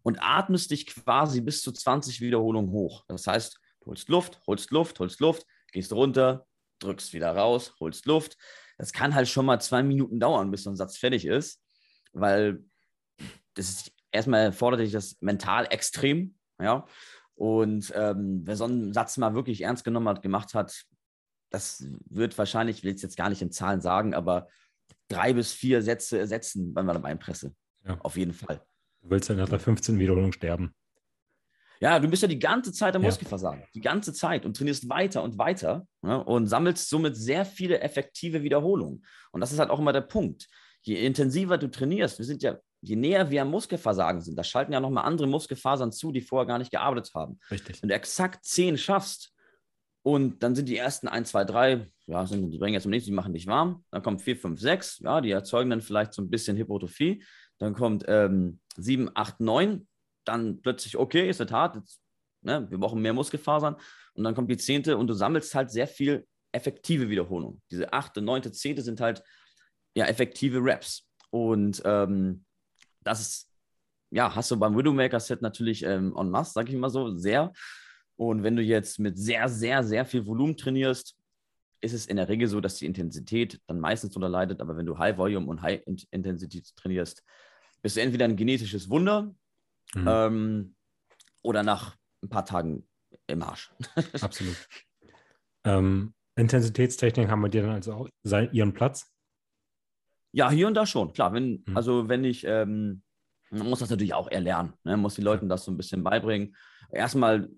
und atmest dich quasi bis zu 20 Wiederholungen hoch. Das heißt, du holst Luft, holst Luft, holst Luft, gehst runter, drückst wieder raus, holst Luft. Das kann halt schon mal zwei Minuten dauern, bis so ein Satz fertig ist, weil das ist erstmal fordert dich das mental extrem, ja. Und ähm, wer so einen Satz mal wirklich ernst genommen hat, gemacht hat, das wird wahrscheinlich, ich will es jetzt gar nicht in Zahlen sagen, aber drei bis vier Sätze ersetzen beim Beinpresse. Ja. Auf jeden Fall. Du willst ja nach der 15 Wiederholung sterben. Ja, du bist ja die ganze Zeit am ja. Muskelversagen, die ganze Zeit und trainierst weiter und weiter ne, und sammelst somit sehr viele effektive Wiederholungen. Und das ist halt auch immer der Punkt. Je intensiver du trainierst, wir sind ja, je näher wir am Muskelversagen sind, da schalten ja nochmal andere Muskelfasern zu, die vorher gar nicht gearbeitet haben. Richtig. Wenn du exakt zehn schaffst und dann sind die ersten 1, 2, 3, ja, sind, die bringen jetzt zum nächsten, die machen dich warm, dann kommt 4, 5, 6, ja, die erzeugen dann vielleicht so ein bisschen Hypertrophie, dann kommt ähm, 7, 8, 9, dann plötzlich, okay, ist es hart, jetzt, ne, wir brauchen mehr Muskelfasern. Und dann kommt die zehnte und du sammelst halt sehr viel effektive Wiederholung. Diese achte, neunte, zehnte sind halt ja effektive Raps. Und ähm, das ist, ja, hast du beim Widowmaker-Set natürlich ähm, en masse, sag ich mal so, sehr. Und wenn du jetzt mit sehr, sehr, sehr viel Volumen trainierst, ist es in der Regel so, dass die Intensität dann meistens darunter leidet. Aber wenn du High Volume und High Intensity trainierst, bist du entweder ein genetisches Wunder Mhm. Ähm, oder nach ein paar Tagen im Arsch. [laughs] Absolut. Ähm, Intensitätstechnik haben wir dir dann also auch ihren Platz? Ja, hier und da schon, klar. Wenn, mhm. Also wenn ich, ähm, man muss das natürlich auch erlernen, ne? man muss den Leuten das so ein bisschen beibringen. Erstmal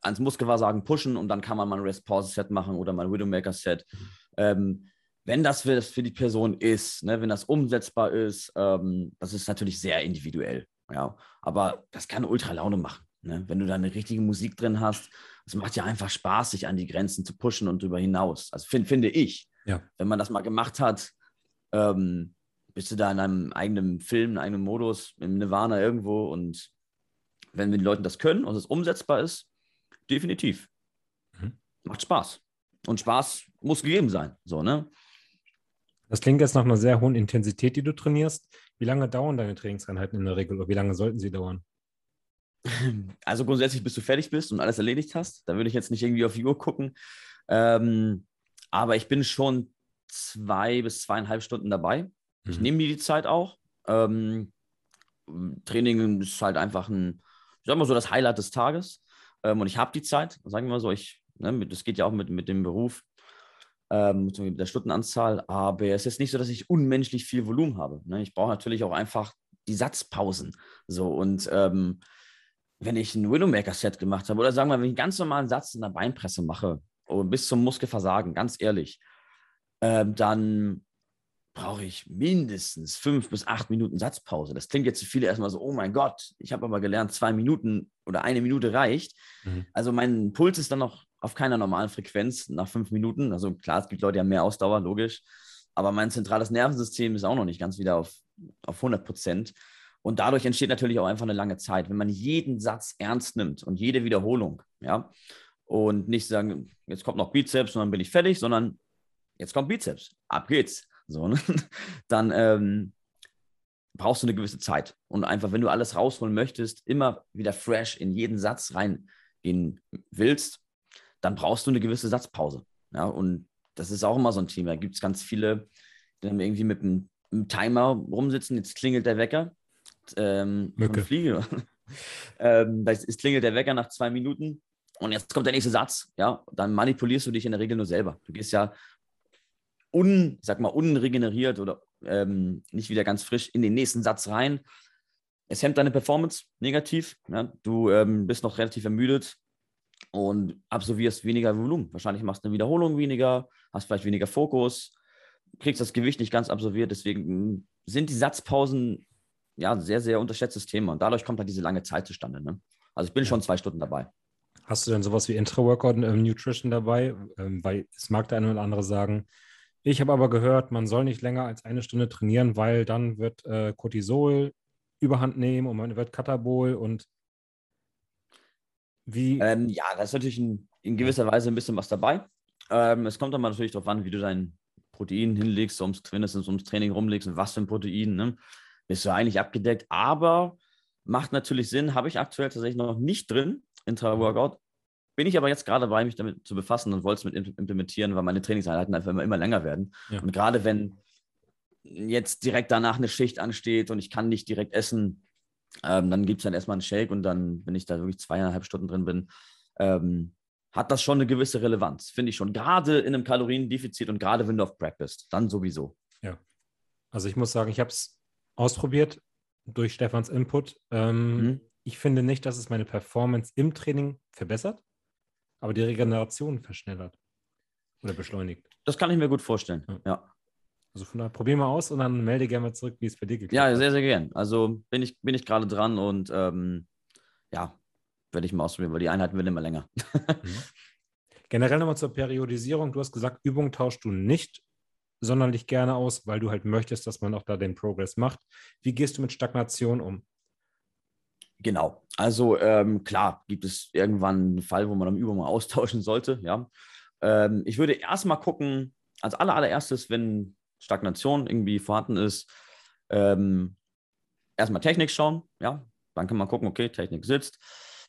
ans Muskelversagen pushen und dann kann man mal ein Rest-Pause-Set machen oder mal ein Widowmaker-Set. Mhm. Ähm, wenn das für, das für die Person ist, ne, wenn das umsetzbar ist, ähm, das ist natürlich sehr individuell. Ja, aber das kann ultra Laune machen. Ne? Wenn du da eine richtige Musik drin hast, es macht ja einfach Spaß, sich an die Grenzen zu pushen und darüber hinaus. Also find, finde ich, ja. wenn man das mal gemacht hat, ähm, bist du da in einem eigenen Film, in einem Modus, im Nirvana irgendwo und wenn die Leute das können und es umsetzbar ist, definitiv. Mhm. Macht Spaß. Und Spaß muss gegeben sein. So, ne? Das klingt jetzt nach einer sehr hohen Intensität, die du trainierst. Wie lange dauern deine Trainingseinheiten in der Regel oder wie lange sollten sie dauern? [laughs] Also grundsätzlich, bis du fertig bist und alles erledigt hast. Da würde ich jetzt nicht irgendwie auf die Uhr gucken. Ähm, aber ich bin schon zwei bis zweieinhalb Stunden dabei. Mhm. Ich nehme mir die Zeit auch. Ähm, Training ist halt einfach ein, ich sag mal so, das Highlight des Tages. Ähm, und ich habe die Zeit, sagen wir mal so, ich, ne, das geht ja auch mit, mit dem Beruf ähm, mit der Stundenanzahl, aber es ist nicht so, dass ich unmenschlich viel Volumen habe. Ne? Ich brauche natürlich auch einfach die Satzpausen. So und ähm, wenn ich ein Widowmaker-Set gemacht habe, oder sagen wir, wenn ich einen ganz normalen Satz in der Beinpresse mache, und bis zum Muskelversagen, ganz ehrlich, ähm, dann brauche ich mindestens fünf bis acht Minuten Satzpause. Das klingt jetzt für viele erstmal so, oh mein Gott, ich habe aber gelernt, zwei Minuten oder eine Minute reicht. Mhm. Also mein Puls ist dann noch auf keiner normalen Frequenz nach fünf Minuten. Also klar, es gibt Leute, die haben mehr Ausdauer, logisch. Aber mein zentrales Nervensystem ist auch noch nicht ganz wieder auf, auf 100 Prozent. Und dadurch entsteht natürlich auch einfach eine lange Zeit, wenn man jeden Satz ernst nimmt und jede Wiederholung, ja. Und nicht sagen, jetzt kommt noch Bizeps und dann bin ich fertig, sondern jetzt kommt Bizeps, ab geht's. So, ne? [laughs] Dann ähm, brauchst du eine gewisse Zeit. Und einfach, wenn du alles rausholen möchtest, immer wieder fresh in jeden Satz reingehen willst, dann brauchst du eine gewisse Satzpause. Ja, und das ist auch immer so ein Thema. Da gibt es ganz viele, die dann irgendwie mit einem, einem, Timer rumsitzen, jetzt klingelt der Wecker. Ähm, Mücke. Fliege. [laughs] ähm, es klingelt der Wecker nach zwei Minuten und jetzt kommt der nächste Satz. Ja, dann manipulierst du dich in der Regel nur selber. Du gehst ja un, sag mal, unregeneriert oder ähm, nicht wieder ganz frisch in den nächsten Satz rein. Es hemmt deine Performance negativ. Ja? Du ähm, bist noch relativ ermüdet, und absolvierst weniger Volumen. Wahrscheinlich machst du eine Wiederholung weniger, hast vielleicht weniger Fokus, kriegst das Gewicht nicht ganz absolviert. Deswegen sind die Satzpausen ja ein sehr, sehr unterschätztes Thema. Und dadurch kommt halt diese lange Zeit zustande. Ne? Also ich bin schon zwei Stunden dabei. Hast du denn sowas wie Intra-Workout ähm, Nutrition dabei? Ähm, weil es mag der eine oder andere sagen, ich habe aber gehört, man soll nicht länger als eine Stunde trainieren, weil dann wird äh, Cortisol überhand nehmen und man wird Katabol und wie? Ähm, ja, da ist natürlich in, in, gewisser Weise ein bisschen was dabei. Ähm, es kommt dann natürlich darauf an, wie du dein Protein hinlegst, ums, mindestens ums Training rumlegst und was für ein Protein. Ne? Bist du eigentlich abgedeckt, aber macht natürlich Sinn, habe ich aktuell tatsächlich noch nicht drin, Intra-Workout. Bin ich aber jetzt gerade dabei, mich damit zu befassen und wollte es mit implementieren, weil meine Trainingseinheiten einfach immer, immer länger werden. Ja. Und gerade wenn jetzt direkt danach eine Schicht ansteht und ich kann nicht direkt essen, ähm, dann gibt es dann erstmal einen Shake und dann, wenn ich da wirklich zweieinhalb Stunden drin bin, ähm, hat das schon eine gewisse Relevanz, finde ich schon. Gerade in einem Kaloriendefizit und gerade wenn du auf Prep bist, dann sowieso. Ja. Also ich muss sagen, ich habe es ausprobiert durch Stefans Input. Ähm, mhm. Ich finde nicht, dass es meine Performance im Training verbessert, aber die Regeneration verschnellert oder beschleunigt. Das kann ich mir gut vorstellen, ja. ja. Also von daher, probier mal aus und dann melde gerne mal zurück, wie es bei dir geklappt hat. Ja, sehr, sehr gern. Also bin ich, bin ich gerade dran und ähm, ja, werde ich mal ausprobieren, weil die Einheiten werden immer länger. [laughs] Mhm. Generell nochmal zur Periodisierung. Du hast gesagt, Übungen tauschst du nicht sonderlich gerne aus, weil du halt möchtest, dass man auch da den Progress macht. Wie gehst du mit Stagnation um? Genau. Also ähm, klar, gibt es irgendwann einen Fall, wo man dann Übungen [laughs] austauschen sollte. Ja. Ähm, ich würde erstmal gucken, als allererstes, wenn Stagnation irgendwie vorhanden ist, ähm, erstmal Technik schauen. Ja. Dann kann man gucken, okay, Technik sitzt.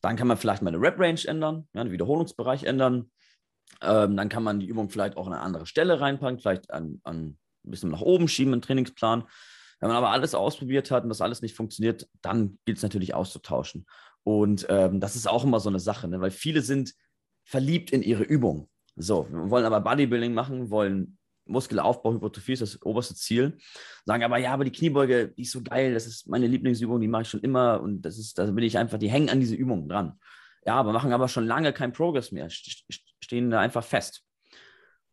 Dann kann man vielleicht mal eine Rep-Range ändern, ja, den Wiederholungsbereich ändern. Ähm, dann kann man die Übung vielleicht auch an eine andere Stelle reinpacken, vielleicht an ein bisschen nach oben schieben im Trainingsplan. Wenn man aber alles ausprobiert hat und das alles nicht funktioniert, dann gilt es natürlich auszutauschen. Und ähm, das ist auch immer so eine Sache, ne? weil viele sind verliebt in ihre Übung. So, wollen aber Bodybuilding machen, wollen Muskelaufbau, Hypertrophie ist das oberste Ziel. Sagen aber, ja, aber die Kniebeuge, die ist so geil, das ist meine Lieblingsübung, die mache ich schon immer und das ist, da bin ich einfach, die hängen an diese Übung dran. Ja, aber machen aber schon lange keinen Progress mehr, stehen da einfach fest.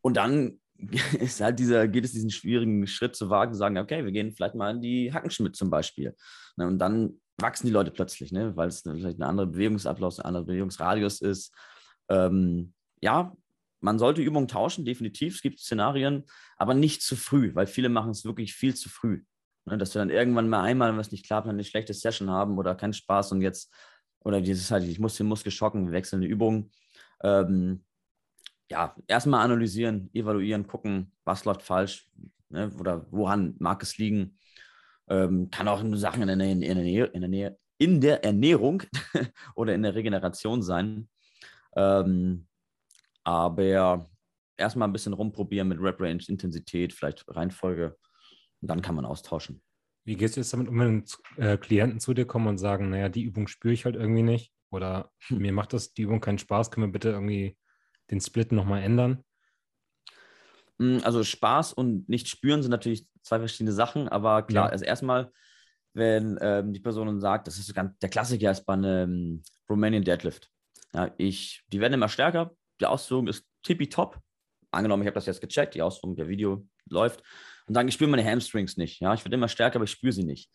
Und dann [laughs] ist halt dieser, geht es diesen schwierigen Schritt zu wagen, sagen, okay, wir gehen vielleicht mal in die Hackenschmidt zum Beispiel. Ne, und dann wachsen die Leute plötzlich, ne, weil es vielleicht ein anderer Bewegungsablauf, ein anderer Bewegungsradius ist. Ähm, ja, man sollte Übungen tauschen, definitiv. Es gibt Szenarien, aber nicht zu früh, weil viele machen es wirklich viel zu früh. Ne, dass wir dann irgendwann mal einmal, wenn es nicht klappt, eine schlechte Session haben oder keinen Spaß und jetzt, oder dieses halt, ich muss den Muskel schocken, wir wechseln die Übung. Ähm, ja, erstmal analysieren, evaluieren, gucken, was läuft falsch ne, oder woran mag es liegen. Ähm, kann auch Sachen in der, Nähe, in, der Nähe, in, der Nähe, in der Ernährung [laughs] oder in der Regeneration sein. Ähm, aber erstmal ein bisschen rumprobieren mit Rep Range, Intensität, vielleicht Reihenfolge und dann kann man austauschen. Wie gehst du jetzt damit um, wenn äh, Klienten zu dir kommen und sagen, naja, die Übung spüre ich halt irgendwie nicht oder hm. mir macht das die Übung keinen Spaß, können wir bitte irgendwie den Split nochmal ändern? Hm, also Spaß und nicht spüren sind natürlich zwei verschiedene Sachen, aber klar, ja. also erstmal, wenn ähm, die Person sagt, das ist ganz, der Klassiker ist bei einem Romanian Deadlift. Ja, ich, die werden immer stärker, die Ausführung ist tippitopp. Angenommen, ich habe das jetzt gecheckt, die Ausführung der Video läuft. Und dann, ich spüre meine Hamstrings nicht. Ja, ich werde immer stärker, aber ich spüre sie nicht.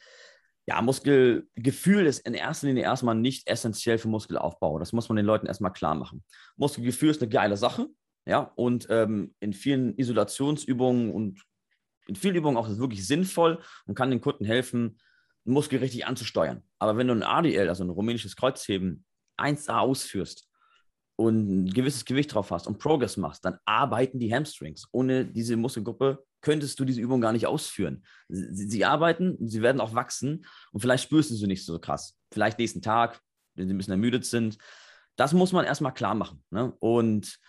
Ja, Muskelgefühl ist in erster Linie erstmal nicht essentiell für Muskelaufbau. Das muss man den Leuten erstmal klar machen. Muskelgefühl ist eine geile Sache. Ja, und ähm, in vielen Isolationsübungen und in vielen Übungen auch wirklich sinnvoll und kann den Kunden helfen, Muskel richtig anzusteuern. Aber wenn du ein ADL, also ein rumänisches Kreuzheben, 1A ausführst, und ein gewisses Gewicht drauf hast und Progress machst, dann arbeiten die Hamstrings. Ohne diese Muskelgruppe könntest du diese Übung gar nicht ausführen. Sie, sie, arbeiten, sie werden auch wachsen und vielleicht spürst du sie nicht so krass. Vielleicht nächsten Tag, wenn sie ein bisschen ermüdet sind. Das muss man erstmal klar machen. Ne? Und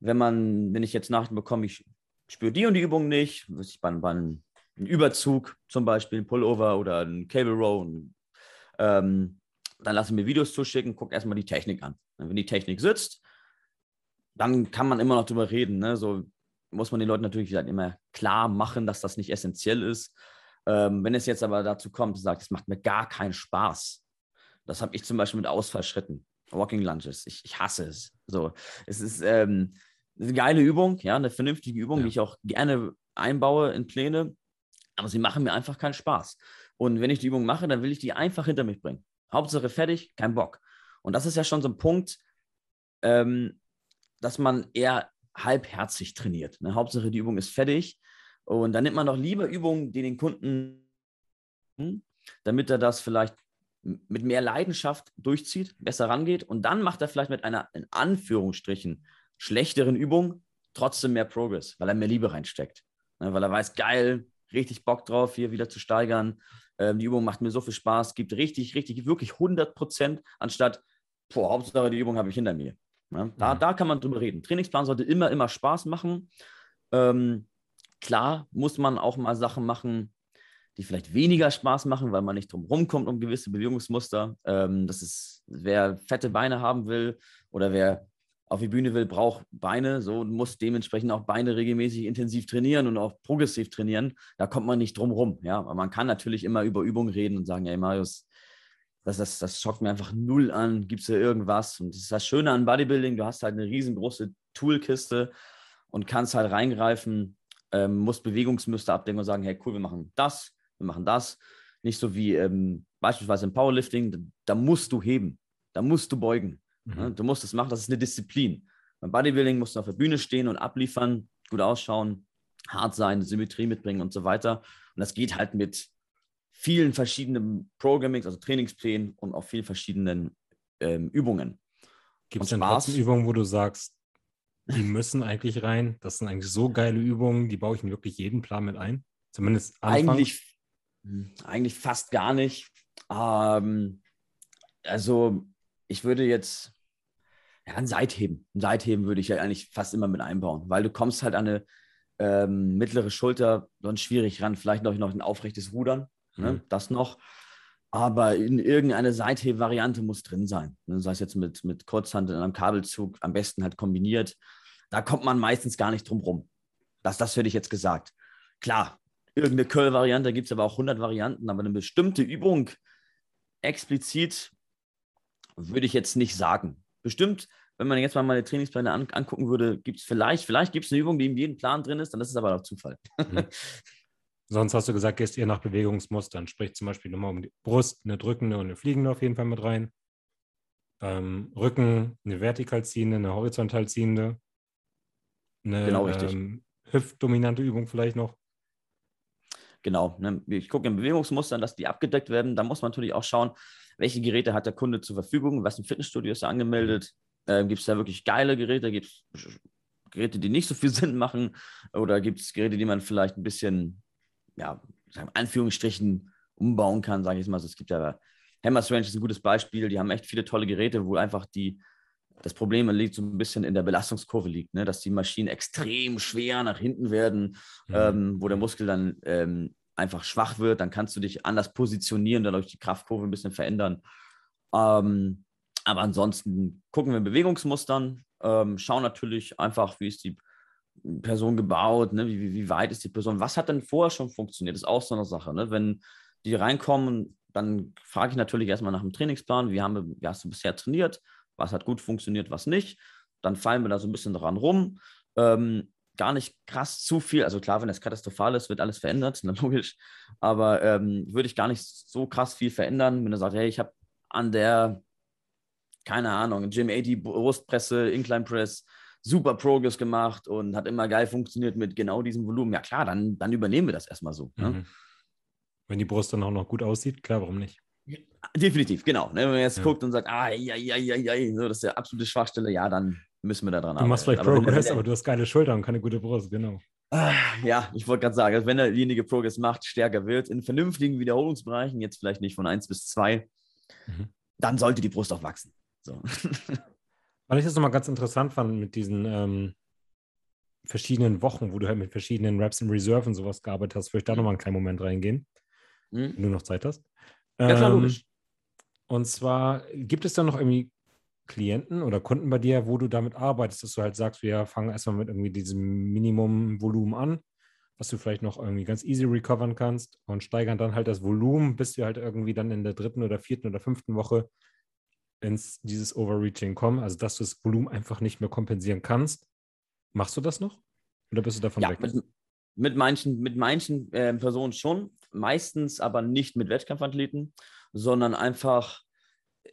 wenn man, wenn ich jetzt Nachrichten bekomme, ich spüre die und die Übung nicht, ich bei, bei einem Überzug zum Beispiel, ein Pullover oder ein Cable Row, ähm, dann lasse ich mir Videos zuschicken, gucke erstmal die Technik an. Wenn die Technik sitzt, dann kann man immer noch drüber reden. Ne? So muss man den Leuten natürlich halt immer klar machen, dass das nicht essentiell ist. Ähm, wenn es jetzt aber dazu kommt, sagt, es macht mir gar keinen Spaß. Das habe ich zum Beispiel mit Ausfallschritten, Walking Lunges. Ich, ich hasse es. So, es ist ähm, eine geile Übung, ja, eine vernünftige Übung, ja. die ich auch gerne einbaue in Pläne, aber sie machen mir einfach keinen Spaß. Und wenn ich die Übung mache, dann will ich die einfach hinter mich bringen. Hauptsache fertig, kein Bock. Und das ist ja schon so ein Punkt, ähm, dass man eher halbherzig trainiert. Ne? Hauptsache die Übung ist fertig. Und dann nimmt man doch lieber Übungen, die den Kunden, damit er das vielleicht mit mehr Leidenschaft durchzieht, besser rangeht. Und dann macht er vielleicht mit einer, in Anführungsstrichen, schlechteren Übung trotzdem mehr Progress, weil er mehr Liebe reinsteckt. Ne? Weil er weiß, geil, richtig Bock drauf, hier wieder zu steigern. Ähm, die Übung macht mir so viel Spaß, gibt richtig, richtig, wirklich 100 Prozent, anstatt, boah, Hauptsache die Übung habe ich hinter mir. Ja, da, mhm. da kann man drüber reden. Trainingsplan sollte immer, immer Spaß machen. Ähm, klar muss man auch mal Sachen machen, die vielleicht weniger Spaß machen, weil man nicht drum rumkommt um gewisse Bewegungsmuster. Ähm, das ist, wer fette Beine haben will oder wer auf die Bühne will, braucht Beine, so muss dementsprechend auch Beine regelmäßig intensiv trainieren und auch progressiv trainieren. Da kommt man nicht drum rum. Ja, man kann natürlich immer über Übungen reden und sagen, ey Marius, das, das, das schockt mir einfach null an. Gibt es da irgendwas? Und das ist das Schöne an Bodybuilding. Du hast halt eine riesengroße Toolkiste und kannst halt reingreifen, ähm, musst Bewegungsmuster abdenken und sagen, hey, cool, wir machen das, wir machen das. Nicht so wie ähm, beispielsweise im Powerlifting, da, da, musst du heben, da musst du beugen. Mhm. Ja, du musst es machen, das ist eine Disziplin. Beim Bodybuilding musst du auf der Bühne stehen und abliefern, gut ausschauen, hart sein, Symmetrie mitbringen und so weiter. Und das geht halt mit vielen verschiedenen Programmings, also Trainingsplänen und auch vielen verschiedenen ähm, Übungen. Gibt es denn trotzdem Übungen, wo du sagst, die müssen eigentlich rein? Das sind eigentlich so geile Übungen, die baue ich in wirklich jeden Plan mit ein? Zumindest Anfang. Eigentlich, hm, eigentlich fast gar nicht. Ähm, also ich würde jetzt ja, ein Seitheben. Ein Seitheben würde ich ja eigentlich fast immer mit einbauen, weil du kommst halt an eine ähm, mittlere Schulter sonst schwierig ran. Vielleicht noch, noch ein aufrechtes Rudern, ne? mhm. das noch. Aber in irgendeine Seitheb-Variante muss drin sein. Ne? Sei es jetzt mit, mit Kurzhand in einem Kabelzug, am besten halt kombiniert. Da kommt man meistens gar nicht drum rum. Das, das hätte ich jetzt gesagt. Klar, irgendeine Curl-Variante, gibt es aber auch 100 Varianten, aber eine bestimmte Übung explizit würde ich jetzt nicht sagen. Bestimmt, wenn man jetzt mal meine Trainingspläne an, angucken würde, gibt es vielleicht, vielleicht gibt es eine Übung, die in jedem Plan drin ist, dann ist es aber auch Zufall. Mhm. [laughs] Sonst hast du gesagt, gehst eher nach Bewegungsmustern, sprich zum Beispiel nochmal um die Brust, eine drückende und eine fliegende auf jeden Fall mit rein. Ähm, Rücken, eine vertikal ziehende, eine horizontal ziehende. Eine genau, ähm, hüftdominante Übung vielleicht noch. Genau. Ne? Ich gucke in Bewegungsmustern, dass die abgedeckt werden. Da muss man natürlich auch schauen, welche Geräte hat der Kunde zur Verfügung, was im Fitnessstudio ist er angemeldet. Ähm, gibt es da wirklich geile Geräte? Gibt es Geräte, die nicht so viel [laughs] Sinn machen? Oder gibt es Geräte, die man vielleicht ein bisschen, ja, in Anführungsstrichen umbauen kann, sage ich mal. Also es gibt ja, Hammers Range ist ein gutes Beispiel. Die haben echt viele tolle Geräte, wo einfach die, das Problem liegt so ein bisschen in der Belastungskurve liegt, ne? dass die Maschinen extrem schwer nach hinten werden, mhm. ähm, wo der Muskel dann ähm, einfach schwach wird, dann kannst du dich anders positionieren, dadurch die Kraftkurve ein bisschen verändern. Ähm, aber ansonsten gucken wir in Bewegungsmustern, ähm, schauen natürlich einfach, wie ist die Person gebaut, ne? wie, wie, wie, weit ist die Person, was hat denn vorher schon funktioniert, das ist auch so eine Sache. Ne? Wenn die reinkommen, dann frage ich natürlich erstmal nach dem Trainingsplan, wie, haben, wie hast du bisher trainiert, was hat gut funktioniert, was nicht. Dann fallen wir da so ein bisschen dran rum. Ähm, gar nicht krass zu viel. Also klar, wenn es katastrophal ist, wird alles verändert, [laughs] na, logisch. Aber ähm, würde ich gar nicht so krass viel verändern, wenn er sagt, hey, ich habe an der, keine Ahnung, Gym 80 Brustpresse, Incline Press, super Progress gemacht und hat immer geil funktioniert mit genau diesem Volumen. Ja klar, dann, dann übernehmen wir das erstmal so. Ne? Mhm. Wenn die Brust dann auch noch gut aussieht, klar, warum nicht? Definitiv, genau. Ne? Wenn man jetzt ja. guckt und sagt, ah, ja, ja, ja, ja, so, das ist der absolute Schwachstelle, ja, dann müssen wir da dran arbeiten. Du machst vielleicht aber Progress, aber du hast geile Schultern und keine gute Brust, genau. Ah, ja, ich wollte gerade sagen, also wenn derjenige Progress macht, stärker wird, in vernünftigen Wiederholungsbereichen, jetzt vielleicht nicht von 1 bis 2, mhm. dann sollte die Brust auch wachsen. So. [laughs] Weil ich das nochmal ganz interessant fand mit diesen ähm, verschiedenen Wochen, wo du halt mit verschiedenen Raps in Reserve und sowas gearbeitet hast, würde ich da mhm. nochmal einen kleinen Moment reingehen, mhm. wenn du noch Zeit hast. Ja, klar, ähm, logisch. Und zwar, gibt es da noch irgendwie Klienten oder Kunden bei dir, wo du damit arbeitest, dass du halt sagst, wir fangen erstmal mit irgendwie diesem Minimumvolumen an, was du vielleicht noch irgendwie ganz easy recovern kannst und steigern dann halt das Volumen, bis wir halt irgendwie dann in der dritten oder vierten oder fünften Woche ins dieses Overreaching kommen, also dass du das Volumen einfach nicht mehr kompensieren kannst. Machst du das noch? Oder bist du davon ja, weg? Mit, mit manchen, mit manchen äh, Personen schon, meistens aber nicht mit Wettkampfathleten, sondern einfach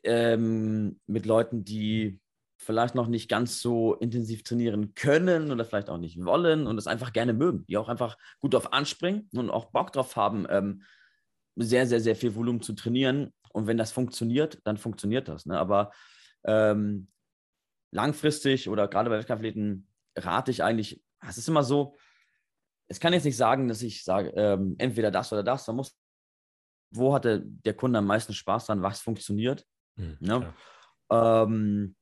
ähm, mit Leuten, die vielleicht noch nicht ganz so intensiv trainieren können oder vielleicht auch nicht wollen und es einfach gerne mögen, die auch einfach gut darauf anspringen und auch Bock drauf haben, ähm, sehr, sehr, sehr viel Volumen zu trainieren. Und wenn das funktioniert, dann funktioniert das. Ne? Aber ähm, langfristig oder gerade bei Wettkampfathleten rate ich eigentlich, es ist immer so, es kann jetzt nicht sagen, dass ich sage, ähm, entweder das oder das, man muss, wo hat der, der Kunde am meisten Spaß dran, was funktioniert Mhm, ne? ähm,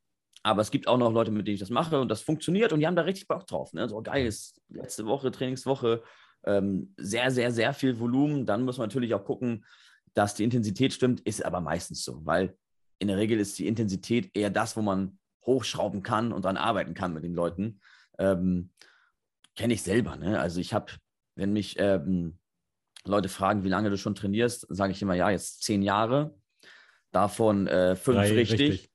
aber es gibt auch noch Leute, mit denen ich das mache und das funktioniert und die haben da richtig Bock drauf. Ne? So geil ist letzte Woche, Trainingswoche, ähm, sehr, sehr, sehr viel Volumen. Dann muss man natürlich auch gucken, dass die Intensität stimmt, ist aber meistens so, weil in der Regel ist die Intensität eher das, wo man hochschrauben kann und dann arbeiten kann mit den Leuten. Ähm, Kenne ich selber. Ne? Also ich habe, wenn mich ähm, Leute fragen, wie lange du schon trainierst, sage ich immer, ja, jetzt zehn Jahre. Davon äh, fünf Drei richtig, richtig,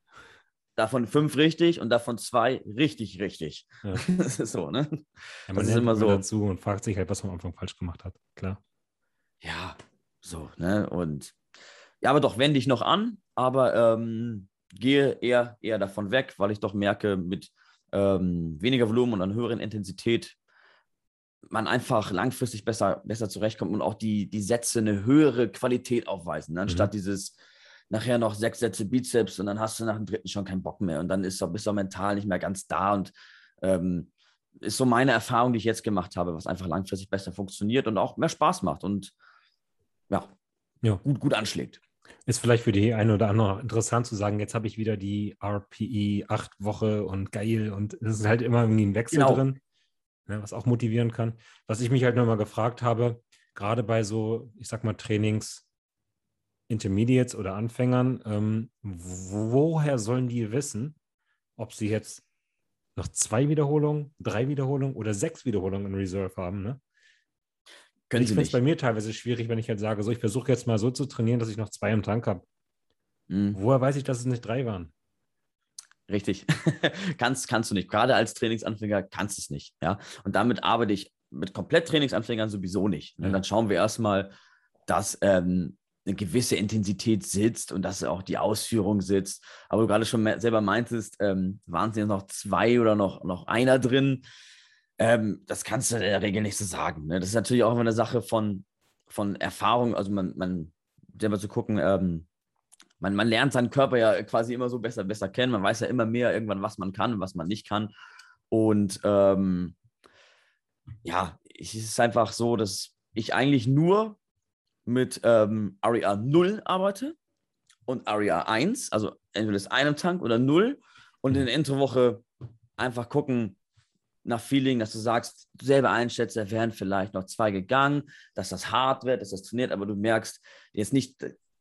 davon fünf richtig und davon zwei richtig, richtig. Ja. [laughs] Das ist so, ne? Ja, man das ist immer so. dazu und fragt sich halt, was man am Anfang falsch gemacht hat. Klar. Ja, so, ne? Und ja, aber doch, wende ich noch an, aber ähm, gehe eher, eher davon weg, weil ich doch merke, mit ähm, weniger Volumen und einer höheren Intensität man einfach langfristig besser, besser zurechtkommt und auch die, die Sätze eine höhere Qualität aufweisen, ne? anstatt mhm. dieses nachher noch sechs Sätze Bizeps und dann hast du nach dem dritten schon keinen Bock mehr und dann ist du, bist du mental nicht mehr ganz da und ähm, ist so meine Erfahrung, die ich jetzt gemacht habe, was einfach langfristig besser funktioniert und auch mehr Spaß macht und ja, ja. Gut, gut anschlägt. Ist vielleicht für die eine oder andere interessant zu sagen, jetzt habe ich wieder die RPE 8 Woche und geil und es ist halt immer irgendwie ein Wechsel genau. drin, ne, was auch motivieren kann. Was ich mich halt nochmal gefragt habe, gerade bei so, ich sag mal, Trainings, Intermediates oder Anfängern, ähm, woher sollen die wissen, ob sie jetzt noch zwei Wiederholungen, drei Wiederholungen oder sechs Wiederholungen in Reserve haben? Ne? Können ich finde es bei mir teilweise schwierig, wenn ich halt sage, so ich versuche jetzt mal so zu trainieren, dass ich noch zwei im Tank habe. Mhm. Woher weiß ich, dass es nicht drei waren? Richtig. [laughs] kannst, kannst du nicht. Gerade als Trainingsanfänger kannst du es nicht. Ja? Und damit arbeite ich mit komplett Trainingsanfängern sowieso nicht. Ja. Und dann schauen wir erstmal, dass ähm, eine gewisse Intensität sitzt und dass auch die Ausführung sitzt. Aber du gerade schon selber meintest, ähm, waren es jetzt noch zwei oder noch, noch einer drin? Ähm, das kannst du in der Regel nicht so sagen. Ne? Das ist natürlich auch immer eine Sache von, von Erfahrung. Also man, man selber zu gucken, ähm, man, man lernt seinen Körper ja quasi immer so besser, besser kennen. Man weiß ja immer mehr irgendwann, was man kann und was man nicht kann. Und ähm, ja, es ist einfach so, dass ich eigentlich nur mit ähm, Aria 0 arbeite und Aria 1, also entweder ist einem Tank oder 0 und in der Introwoche einfach gucken nach Feeling, dass du sagst, selber einschätzt, da wären vielleicht noch zwei gegangen, dass das hart wird, dass das trainiert, aber du merkst jetzt nicht,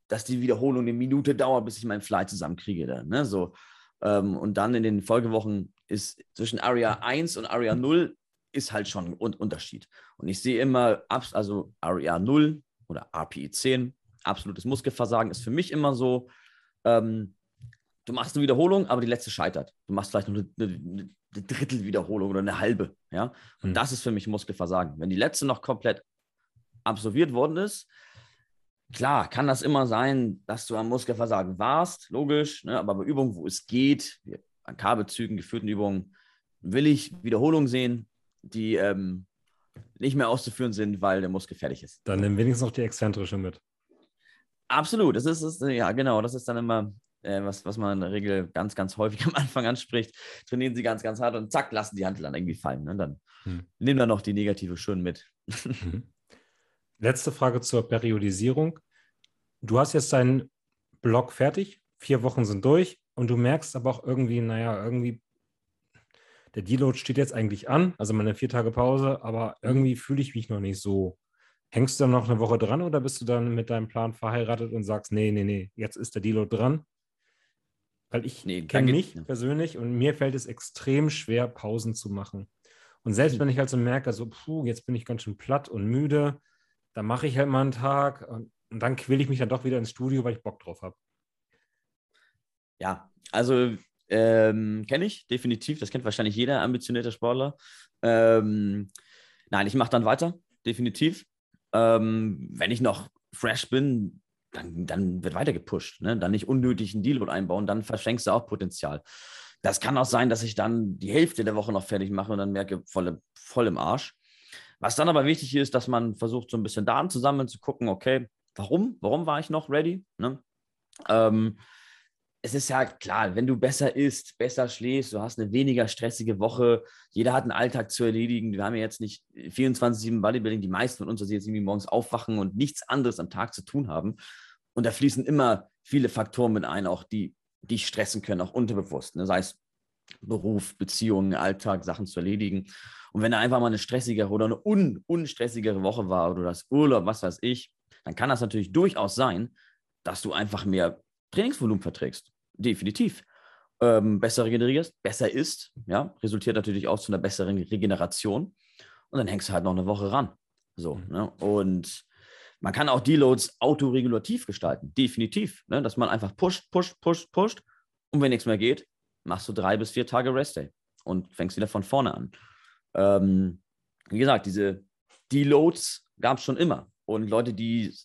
dass die Wiederholung eine Minute dauert, bis ich meinen Fly zusammenkriege. Dann, ne? so, ähm, und dann in den Folgewochen ist zwischen Aria 1 und Aria 0 ist halt schon ein Unterschied. Und ich sehe immer, also Aria 0 oder RPI 10. Absolutes Muskelversagen ist für mich immer so, ähm, du machst eine Wiederholung, aber die letzte scheitert. Du machst vielleicht nur eine, eine, eine Drittelwiederholung oder eine halbe. Ja? Und mhm. das ist für mich Muskelversagen. Wenn die letzte noch komplett absolviert worden ist, klar, kann das immer sein, dass du am Muskelversagen warst, logisch, ne? aber bei Übungen, wo es geht, an Kabelzügen, geführten Übungen, will ich Wiederholungen sehen, die ähm, nicht mehr auszuführen sind, weil der Muskel fertig ist. Dann nimm wenigstens noch die exzentrische mit. Absolut, das ist, ist ja genau, das ist dann immer äh, was, was man in der Regel ganz, ganz häufig [laughs] am Anfang anspricht. Trainieren sie ganz, ganz hart und zack, lassen die Handel dann irgendwie fallen. Und ne? dann hm. nimm dann noch die negative schön mit. [laughs] Mhm. Letzte Frage zur Periodisierung. Du hast jetzt deinen Blog fertig, vier Wochen sind durch und du merkst aber auch irgendwie, naja, irgendwie der Deload steht jetzt eigentlich an, also meine vier Tage Pause, aber irgendwie fühle ich mich noch nicht so. Hängst du dann noch eine Woche dran oder bist du dann mit deinem Plan verheiratet und sagst, nee, nee, nee, jetzt ist der Deload dran? Weil ich nee, kenne mich ja. persönlich und mir fällt es extrem schwer, Pausen zu machen. Und selbst wenn ich halt so merke, so, puh, jetzt bin ich ganz schön platt und müde, dann mache ich halt mal einen Tag und, und dann quäle ich mich dann doch wieder ins Studio, weil ich Bock drauf habe. Ja, also ähm, Kenne ich, definitiv. Das kennt wahrscheinlich jeder ambitionierte Sportler. Ähm, nein, ich mache dann weiter, definitiv. Ähm, wenn ich noch fresh bin, dann, dann wird weiter gepusht. Ne? Dann nicht unnötig einen Deload einbauen, dann verschenkst du auch Potenzial. Das kann auch sein, dass ich dann die Hälfte der Woche noch fertig mache und dann merke, voll, voll im Arsch. Was dann aber wichtig ist, dass man versucht, so ein bisschen Daten zu sammeln, zu gucken, okay, warum? Warum war ich noch ready? Ne? Ähm, es ist ja klar, wenn du besser isst, besser schläfst, du hast eine weniger stressige Woche, jeder hat einen Alltag zu erledigen. Wir haben ja jetzt nicht 24-7 Bodybuilding, die meisten von uns, sie jetzt irgendwie morgens aufwachen und nichts anderes am Tag zu tun haben. Und da fließen immer viele Faktoren mit ein, auch die dich stressen können, auch unterbewusst. Ne? Sei es Beruf, Beziehungen, Alltag, Sachen zu erledigen. Und wenn da einfach mal eine stressigere oder eine un unstressigere Woche war oder das Urlaub, was weiß ich, dann kann das natürlich durchaus sein, dass du einfach mehr Trainingsvolumen verträgst. Definitiv. ähm, besser regenerierst, besser isst, ja, resultiert natürlich auch zu einer besseren Regeneration. Und dann hängst du halt noch eine Woche ran. So, mhm. ne? Und man kann auch Deloads autoregulativ gestalten, definitiv. Ne? Dass man einfach pusht, pusht, pusht, pusht. Und wenn nichts mehr geht, machst du drei bis vier Tage Rest Day und fängst wieder von vorne an. Ähm, wie gesagt, diese Deloads gab es schon immer. Und Leute, die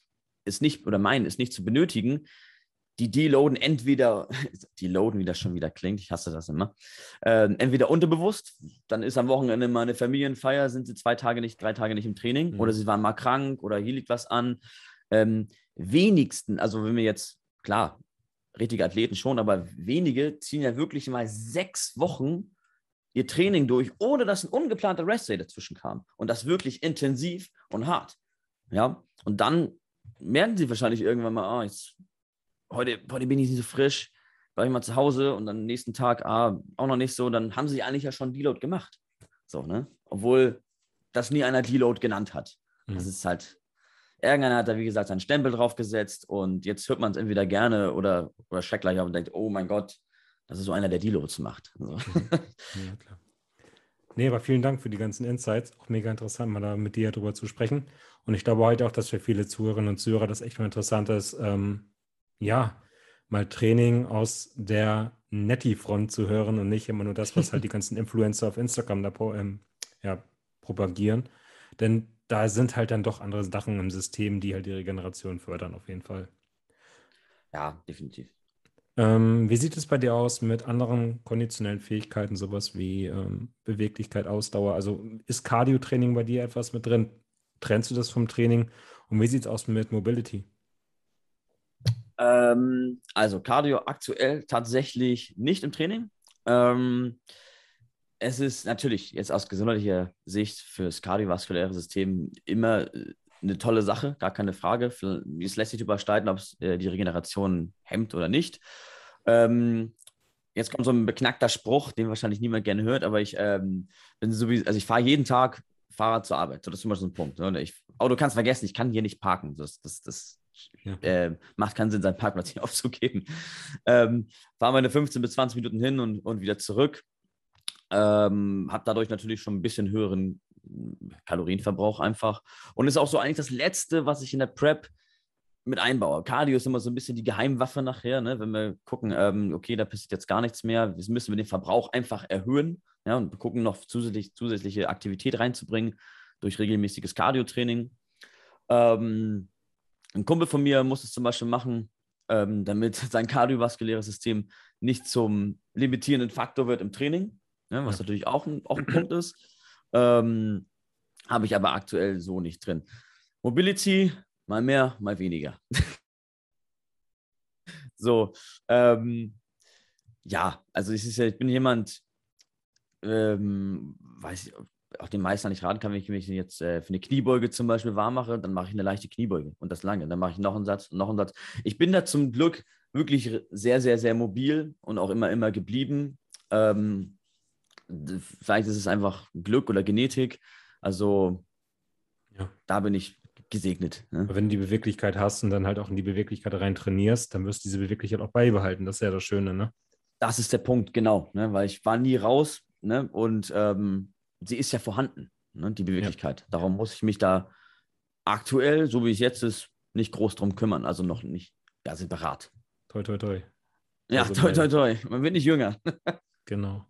es nicht oder meinen, es nicht zu benötigen, die deloaden entweder, [laughs] deloaden, wie das schon wieder klingt, ich hasse das immer, äh, entweder unterbewusst, dann ist am Wochenende mal eine Familienfeier, sind sie zwei Tage nicht, drei Tage nicht im Training mhm. oder sie waren mal krank oder hier liegt was an. Ähm, wenigsten, also wenn wir jetzt, klar, richtige Athleten schon, aber wenige ziehen ja wirklich mal sechs Wochen ihr Training durch, ohne dass ein ungeplanter Restday dazwischen kam. Und das wirklich intensiv und hart. Ja, und dann merken sie wahrscheinlich irgendwann mal, ah, jetzt heute, heute bin ich nicht so frisch, war ich mal zu Hause und dann nächsten Tag, ah, auch noch nicht so, dann haben sie eigentlich ja schon Deload gemacht. So, ne? Obwohl das nie einer Deload genannt hat. Mhm. Das ist halt, irgendeiner hat da, wie gesagt, seinen Stempel draufgesetzt und jetzt hört man es entweder gerne oder, oder schreckt gleich auf und denkt, oh mein Gott, das ist so einer, der Deloads macht. So. Mhm. [laughs] Ja, klar. Nee, aber vielen Dank für die ganzen Insights. Auch mega interessant, mal da mit dir darüber zu sprechen. Und ich glaube heute auch, dass für viele Zuhörerinnen und Zuhörer das echt mal interessant ist, ähm, ja, mal Training aus der Netty-Front zu hören und nicht immer nur das, was halt die [laughs] ganzen Influencer auf Instagram da ähm, ja, propagieren. Denn da sind halt dann doch andere Sachen im System, die halt die Regeneration fördern, auf jeden Fall. Ja, definitiv. Ähm, wie sieht es bei dir aus mit anderen konditionellen Fähigkeiten, sowas wie ähm, Beweglichkeit, Ausdauer? Also ist Cardio-Training bei dir etwas mit drin? Trennst du das vom Training? Und wie sieht es aus mit Mobility? Ähm, also Cardio aktuell tatsächlich nicht im Training. Ähm, es ist natürlich jetzt aus gesundheitlicher Sicht für das kardiovaskuläre System immer äh, eine tolle Sache, gar keine Frage. Es lässt sich überstreiten, ob es äh, die Regeneration hemmt oder nicht. Ähm, jetzt kommt so ein beknackter Spruch, den wahrscheinlich niemand gerne hört, aber ich ähm, bin sowieso, also ich fahre jeden Tag Fahrrad zur Arbeit. So, das ist immer so ein Punkt. Ne? Ich, oh, du kannst vergessen, ich kann hier nicht parken. Das, das, das ja. Äh, macht keinen Sinn, seinen Parkplatz hier [laughs] aufzugeben. Ähm, fahren wir eine 15 bis 20 Minuten hin und, und wieder zurück. Ähm, habe dadurch natürlich schon ein bisschen höheren Kalorienverbrauch einfach. Und ist auch so eigentlich das Letzte, was ich in der Prep mit einbaue. Cardio ist immer so ein bisschen die Geheimwaffe nachher, ne? wenn wir gucken, ähm, okay, da passiert jetzt gar nichts mehr, jetzt müssen wir den Verbrauch einfach erhöhen ja, und gucken noch zusätzlich, zusätzliche Aktivität reinzubringen durch regelmäßiges Cardio-Training. Ähm, ein Kumpel von mir muss es zum Beispiel machen, ähm, damit [laughs] sein kardiovaskuläres System nicht zum limitierenden Faktor wird im Training, ne, was ja. natürlich auch ein, auch ein Punkt ist. Ähm, Habe ich aber aktuell so nicht drin. Mobility, mal mehr, mal weniger. [laughs] so, ähm, ja, also ich, ja, ich bin jemand, ähm, weiß ich, auch den Meister nicht raten kann, wenn ich mich jetzt äh, für eine Kniebeuge zum Beispiel warm mache, dann mache ich eine leichte Kniebeuge und das lange. Dann mache ich noch einen Satz und noch einen Satz. Ich bin da zum Glück wirklich sehr, sehr, sehr mobil und auch immer, immer geblieben. Ähm, vielleicht ist es einfach Glück oder Genetik. Also ja. da bin ich gesegnet. Ne? Wenn du die Beweglichkeit hast und dann halt auch in die Beweglichkeit rein trainierst, dann wirst du diese Beweglichkeit auch beibehalten. Das ist ja das Schöne, ne? Das ist der Punkt, genau. Ne? Weil ich war nie raus ne? und ähm, sie ist ja vorhanden, ne, die Beweglichkeit. Ja. Darum muss ich mich da aktuell, so wie es jetzt ist, nicht groß drum kümmern. Also noch nicht ja, separat. Toi, toi, toi. Ja, also toi, toi, toi. Man wird nicht jünger. [laughs] genau.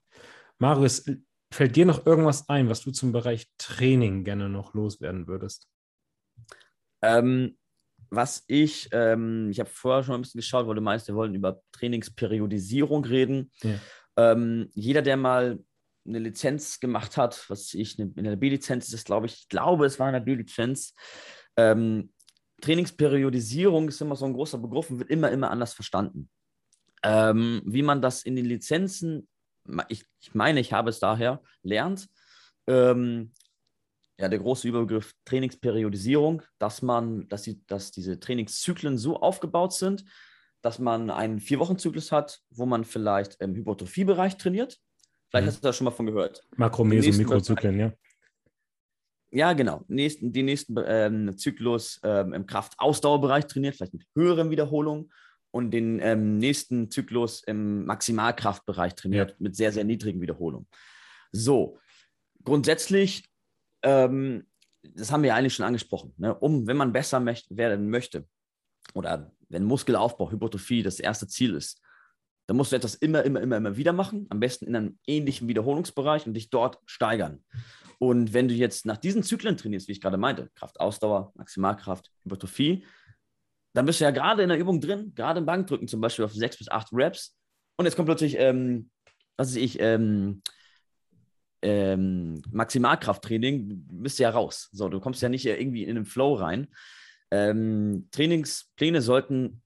Marius, fällt dir noch irgendwas ein, was du zum Bereich Training gerne noch loswerden würdest? Ähm, was ich, ähm, ich habe vorher schon ein bisschen geschaut, weil du meinst, wir wollen über Trainingsperiodisierung reden. Ja. Ähm, jeder, der mal eine Lizenz gemacht hat, was ich, eine, eine B-Lizenz ist es, glaube ich, ich glaube, es war eine B-Lizenz. Ähm, Trainingsperiodisierung ist immer so ein großer Begriff und wird immer, immer anders verstanden. Ähm, wie man das in den Lizenzen, ich, ich, meine, ich habe es daher, lernt, ähm, ja, der große Überbegriff Trainingsperiodisierung, dass man, dass, die, dass diese Trainingszyklen so aufgebaut sind, dass man einen Vier-Wochen-Zyklus hat, wo man vielleicht im Hypertrophiebereich trainiert Vielleicht mhm. hast du das schon mal von gehört. Makro, Meso, Mikrozyklen, ja. Ja, genau. Nächsten, die nächsten ähm, Zyklus ähm, im Kraftausdauerbereich trainiert, vielleicht mit höheren Wiederholungen. und den ähm, nächsten Zyklus im Maximalkraftbereich trainiert ja. mit sehr, sehr niedrigen Wiederholungen. So, grundsätzlich, ähm, das haben wir ja eigentlich schon angesprochen, ne? um, wenn man besser werden möchte oder wenn Muskelaufbau, Hypertrophie das erste Ziel ist, dann musst du etwas immer, immer, immer, immer wieder machen, am besten in einem ähnlichen Wiederholungsbereich und dich dort steigern. Und wenn du jetzt nach diesen Zyklen trainierst, wie ich gerade meinte, Kraft, Ausdauer, Maximalkraft, Hypertrophie, dann bist du ja gerade in der Übung drin, gerade im Bankdrücken zum Beispiel auf sechs bis acht Reps. Und jetzt kommt plötzlich, ähm, was weiß ich, ähm, ähm, Maximalkrafttraining, bist du ja raus. So, du kommst ja nicht irgendwie in den Flow rein. Ähm, Trainingspläne sollten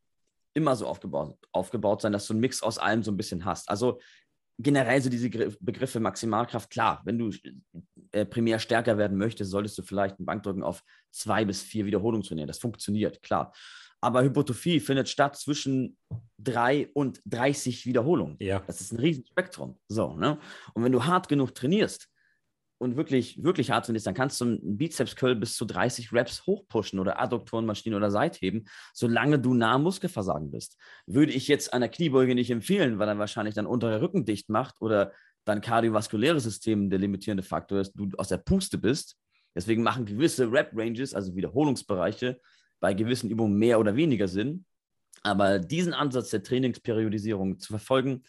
immer so aufgebaut, aufgebaut sein, dass du einen Mix aus allem so ein bisschen hast. Also generell so diese Begriffe Maximalkraft, klar, wenn du äh, primär stärker werden möchtest, solltest du vielleicht ein Bankdrücken auf zwei bis vier Wiederholungen trainieren. Das funktioniert, klar. Aber Hypotrophie findet statt zwischen drei und 30 Wiederholungen. Ja. Das ist ein Riesenspektrum. So, ne? Und wenn du hart genug trainierst, und wirklich, wirklich hart ist, dann kannst du einen Bizeps-Curl bis zu 30 Reps hochpushen oder Adduktorenmaschinen oder Seitheben, solange du nah am Muskelversagen bist. Würde ich jetzt einer Kniebeuge nicht empfehlen, weil er wahrscheinlich dann untere Rücken dicht macht oder dein kardiovaskuläres System der limitierende Faktor ist, du aus der Puste bist. Deswegen machen gewisse Rep-Ranges, also Wiederholungsbereiche, bei gewissen Übungen mehr oder weniger Sinn. Aber diesen Ansatz der Trainingsperiodisierung zu verfolgen,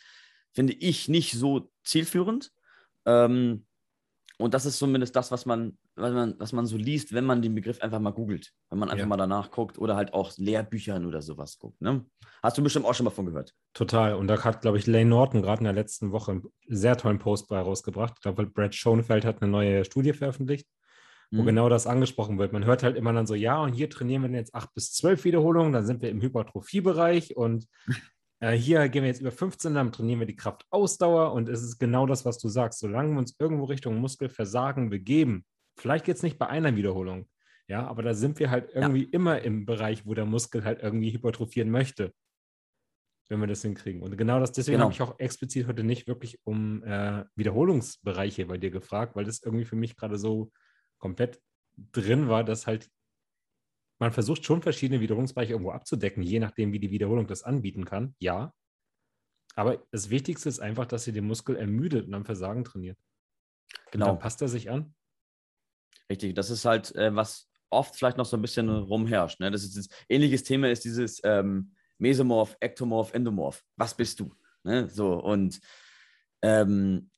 finde ich nicht so zielführend. Ähm, und das ist zumindest das, was man, was man, was man so liest, wenn man den Begriff einfach mal googelt. Wenn man einfach ja. mal danach guckt oder halt auch Lehrbüchern oder sowas guckt. Ne? Hast du bestimmt auch schon mal von gehört. Total. Und da hat, glaube ich, Lane Norton gerade in der letzten Woche einen sehr tollen Post bei rausgebracht. Ich glaube, Brad Schoenfeld hat eine neue Studie veröffentlicht, wo mhm. genau das angesprochen wird. Man hört halt immer dann so, ja, und hier trainieren wir jetzt acht bis zwölf Wiederholungen, dann sind wir im Hypertrophiebereich und Äh, hier gehen wir jetzt über 15, dann trainieren wir die Kraftausdauer und es ist genau das, was du sagst. Solange wir uns irgendwo Richtung Muskelversagen begeben, vielleicht jetzt nicht bei einer Wiederholung, ja, aber da sind wir halt irgendwie ja. immer im Bereich, wo der Muskel halt irgendwie hypertrophieren möchte, wenn wir das hinkriegen. Und genau das, deswegen genau. habe ich auch explizit heute nicht wirklich um äh, Wiederholungsbereiche bei dir gefragt, weil das irgendwie für mich gerade so komplett drin war, dass halt man versucht schon verschiedene Wiederholungsbereiche irgendwo abzudecken, je nachdem, wie die Wiederholung das anbieten kann. Ja. Aber das Wichtigste ist einfach, dass ihr den Muskel ermüdet und am Versagen trainiert. Genau. Und dann passt er sich an. Richtig, das ist halt, äh, was oft vielleicht noch so ein bisschen rumherrscht. Ne? Das ist das ähnliches Thema ist dieses ähm, Mesomorph, Ektomorph, Endomorph. Was bist du? Ne? So und ähm,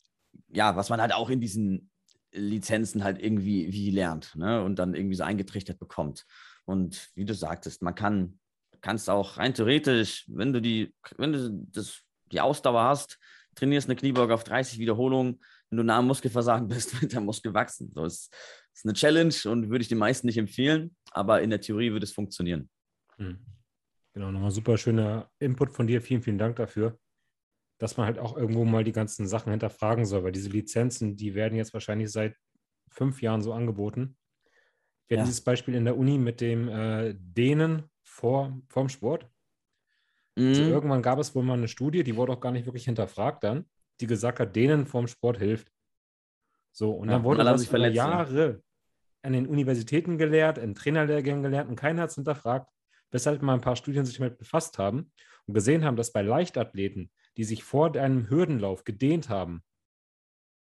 ja, was man halt auch in diesen Lizenzen halt irgendwie wie lernt ne? und dann irgendwie so eingetrichtert bekommt. Und wie du sagtest, man kann, kannst auch rein theoretisch, wenn du die, wenn du das, die Ausdauer hast, trainierst eine Kniebeuge auf 30 Wiederholungen, wenn du nah am Muskelversagen bist, [laughs] wird der Muskel wachsen. Das ist eine Challenge und würde ich den meisten nicht empfehlen, aber in der Theorie würde es funktionieren. Hm. Genau, nochmal super schöner Input von dir. Vielen, vielen Dank dafür, dass man halt auch irgendwo mal die ganzen Sachen hinterfragen soll, weil diese Lizenzen, die werden jetzt wahrscheinlich seit fünf Jahren so angeboten. Wir ja. dieses Beispiel in der Uni mit dem äh, Dehnen vor, vorm Sport. Mhm. Also irgendwann gab es wohl mal eine Studie, die wurde auch gar nicht wirklich hinterfragt dann, die gesagt hat, Dehnen vorm Sport hilft. So, und ja, dann wurde das über Jahre an den Universitäten gelehrt, in Trainerlehrgängen gelehrt und keiner hat es hinterfragt, weshalb mal ein paar Studien sich damit befasst haben und gesehen haben, dass bei Leichtathleten, die sich vor einem Hürdenlauf gedehnt haben,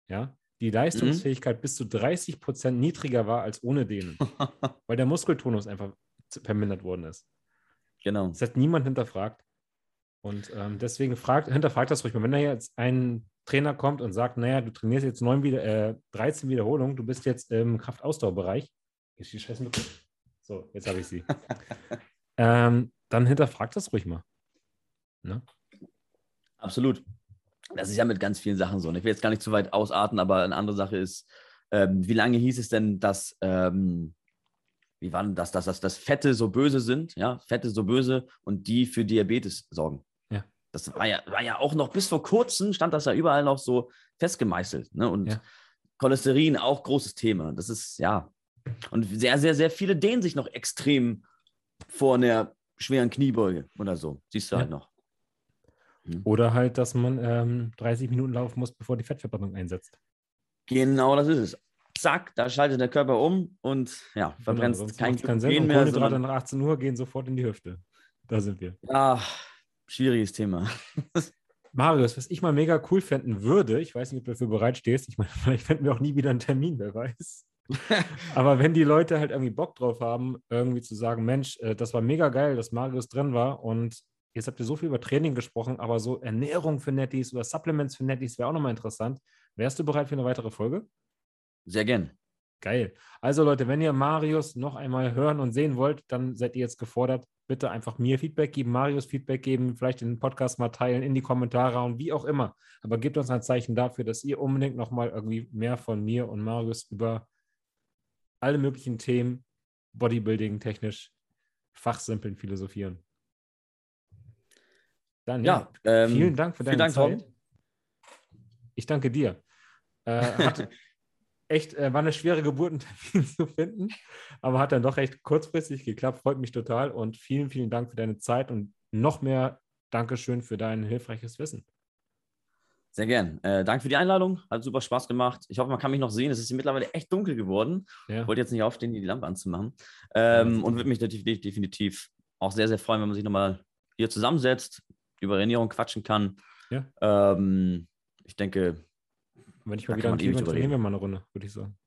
ja, die mhm. Leistungsfähigkeit mhm. bis zu 30 Prozent niedriger war als ohne Dehnen, [laughs] weil der Muskeltonus einfach vermindert worden ist. Genau. Das hat niemand hinterfragt. Und ähm, deswegen fragt, hinterfragt das ruhig mal. Wenn da jetzt ein Trainer kommt und sagt, naja, du trainierst jetzt 9 wieder, äh, 13 Wiederholungen, du bist jetzt im Kraftausdauerbereich. Ist die Scheiße mit. [laughs] So, jetzt habe ich sie. [laughs] ähm, dann hinterfragt das ruhig mal. Ne? Absolut. Das ist ja mit ganz vielen Sachen so. Und ich will jetzt gar nicht zu weit ausarten, aber eine andere Sache ist, ähm, wie lange hieß es denn, dass, ähm, wie war denn das, dass, dass, dass Fette so böse sind, ja, Fette so böse und die für Diabetes sorgen. Ja. Das war ja, war ja auch noch bis vor kurzem, stand das ja überall noch so festgemeißelt. Ne? Und ja. Cholesterin auch großes Thema. Das ist, ja. Und sehr, sehr, sehr viele dehnen sich noch extrem vor einer schweren Kniebeuge oder so. Siehst du ja. halt noch. Mhm. Oder halt, dass man ähm, 30 Minuten laufen muss, bevor die Fettverbrennung einsetzt. Genau, das ist es. Zack, da schaltet der Körper um und ja, genau, verbrennt genau, kein keinen Sinn. mehr. Kohlenhydrate nach 18 Uhr gehen sofort in die Hüfte. Da sind wir. Ja, schwieriges Thema. [laughs] Marius, was ich mal mega cool fänden würde, ich weiß nicht, ob du dafür bereitstehst, ich meine, [laughs] vielleicht finden wir auch nie wieder einen Termin, wer weiß. [laughs] Aber wenn die Leute halt irgendwie Bock drauf haben, irgendwie zu sagen, Mensch, äh, das war mega geil, dass Marius drin war und jetzt habt ihr so viel über Training gesprochen, aber so Ernährung für Netties oder Supplements für Netties wäre auch nochmal interessant. Wärst du bereit für eine weitere Folge? Sehr gern. Geil. Also Leute, wenn ihr Marius noch einmal hören und sehen wollt, dann seid ihr jetzt gefordert. Bitte einfach mir Feedback geben, Marius Feedback geben, vielleicht den Podcast mal teilen in die Kommentare und wie auch immer. Aber gebt uns ein Zeichen dafür, dass ihr unbedingt nochmal irgendwie mehr von mir und Marius über alle möglichen Themen, Bodybuilding technisch, fachsimpeln, philosophieren. Dann ja, ähm, vielen Dank für deine Dank, Zeit. Tom. Ich danke dir. Äh, hat [laughs] echt, äh, war eine schwere Geburt, einen Termin [laughs] zu finden, aber hat dann doch recht kurzfristig geklappt. Freut mich total und vielen, vielen Dank für deine Zeit und noch mehr Dankeschön für dein hilfreiches Wissen. Sehr gern. Äh, danke für die Einladung. Hat super Spaß gemacht. Ich hoffe, man kann mich noch sehen. Es ist mittlerweile echt dunkel geworden. Ja. Ich wollte jetzt nicht aufstehen, die Lampe anzumachen. Ähm, ja, und würde mich definitiv auch sehr, sehr freuen, wenn man sich nochmal hier zusammensetzt, über Ernährung quatschen kann. Ja. Ähm, ich denke. Wenn ich mal wieder ein Thema nehmen wir mal eine Runde, würde ich sagen.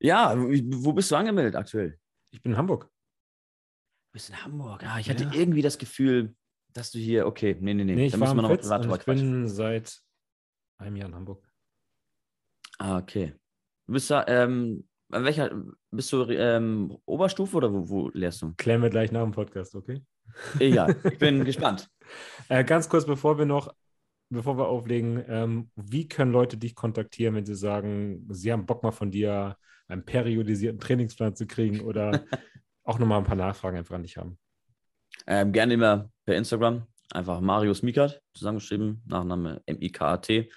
Ja, wo bist du angemeldet aktuell? Ich bin in Hamburg. Du bist in Hamburg. Ah, ich hatte ja. irgendwie das Gefühl, dass du hier, okay, nee, nee, nee. nee ich, war wir noch Fitz und ich bin seit einem Jahr in Hamburg. Ah, okay. Du bist da, ähm, welcher, bist du ähm, Oberstufe oder wo, wo lehrst du? Klären wir gleich nach dem Podcast, okay? Egal, ich bin gespannt. [laughs] Äh, ganz kurz, bevor wir noch, bevor wir auflegen, ähm, wie können Leute dich kontaktieren, wenn sie sagen, sie haben Bock mal von dir einen periodisierten Trainingsplan zu kriegen oder [laughs] auch nochmal ein paar Nachfragen einfach an dich haben? Ähm, gerne immer per Instagram, einfach Marius Mikat, zusammengeschrieben, Nachname M-I-K-A-T.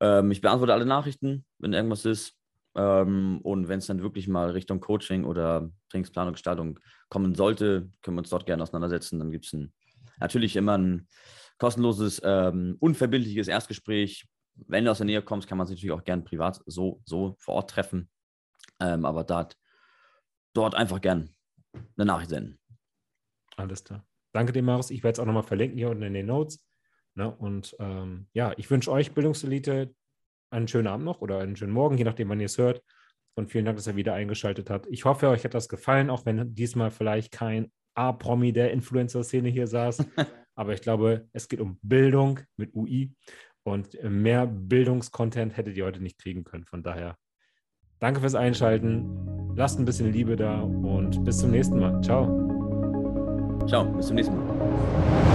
Ähm, ich beantworte alle Nachrichten, wenn irgendwas ist. Ähm, und wenn es dann wirklich mal Richtung Coaching oder Trainingsplanung, Gestaltung kommen sollte, können wir uns dort gerne auseinandersetzen. Dann gibt es natürlich immer ein kostenloses, ähm, unverbindliches Erstgespräch. Wenn du aus der Nähe kommst, kann man sich natürlich auch gerne privat so, so vor Ort treffen. Ähm, aber dort, dort einfach gern eine Nachricht senden. Alles klar. Danke dir, Marius. Ich werde es auch nochmal verlinken hier unten in den Notes. Ne? Und ähm, ja, ich wünsche euch Bildungselite einen schönen Abend noch oder einen schönen Morgen, je nachdem, wann ihr es hört. Und vielen Dank, dass ihr wieder eingeschaltet habt. Ich hoffe, euch hat das gefallen, auch wenn diesmal vielleicht kein A-Promi der Influencer-Szene hier saß. [laughs] Aber ich glaube, es geht um Bildung mit UI und mehr Bildungskontent hättet ihr heute nicht kriegen können. Von daher, danke fürs Einschalten. Lasst ein bisschen Liebe da und bis zum nächsten Mal. Ciao. Ciao, bis zum nächsten Mal.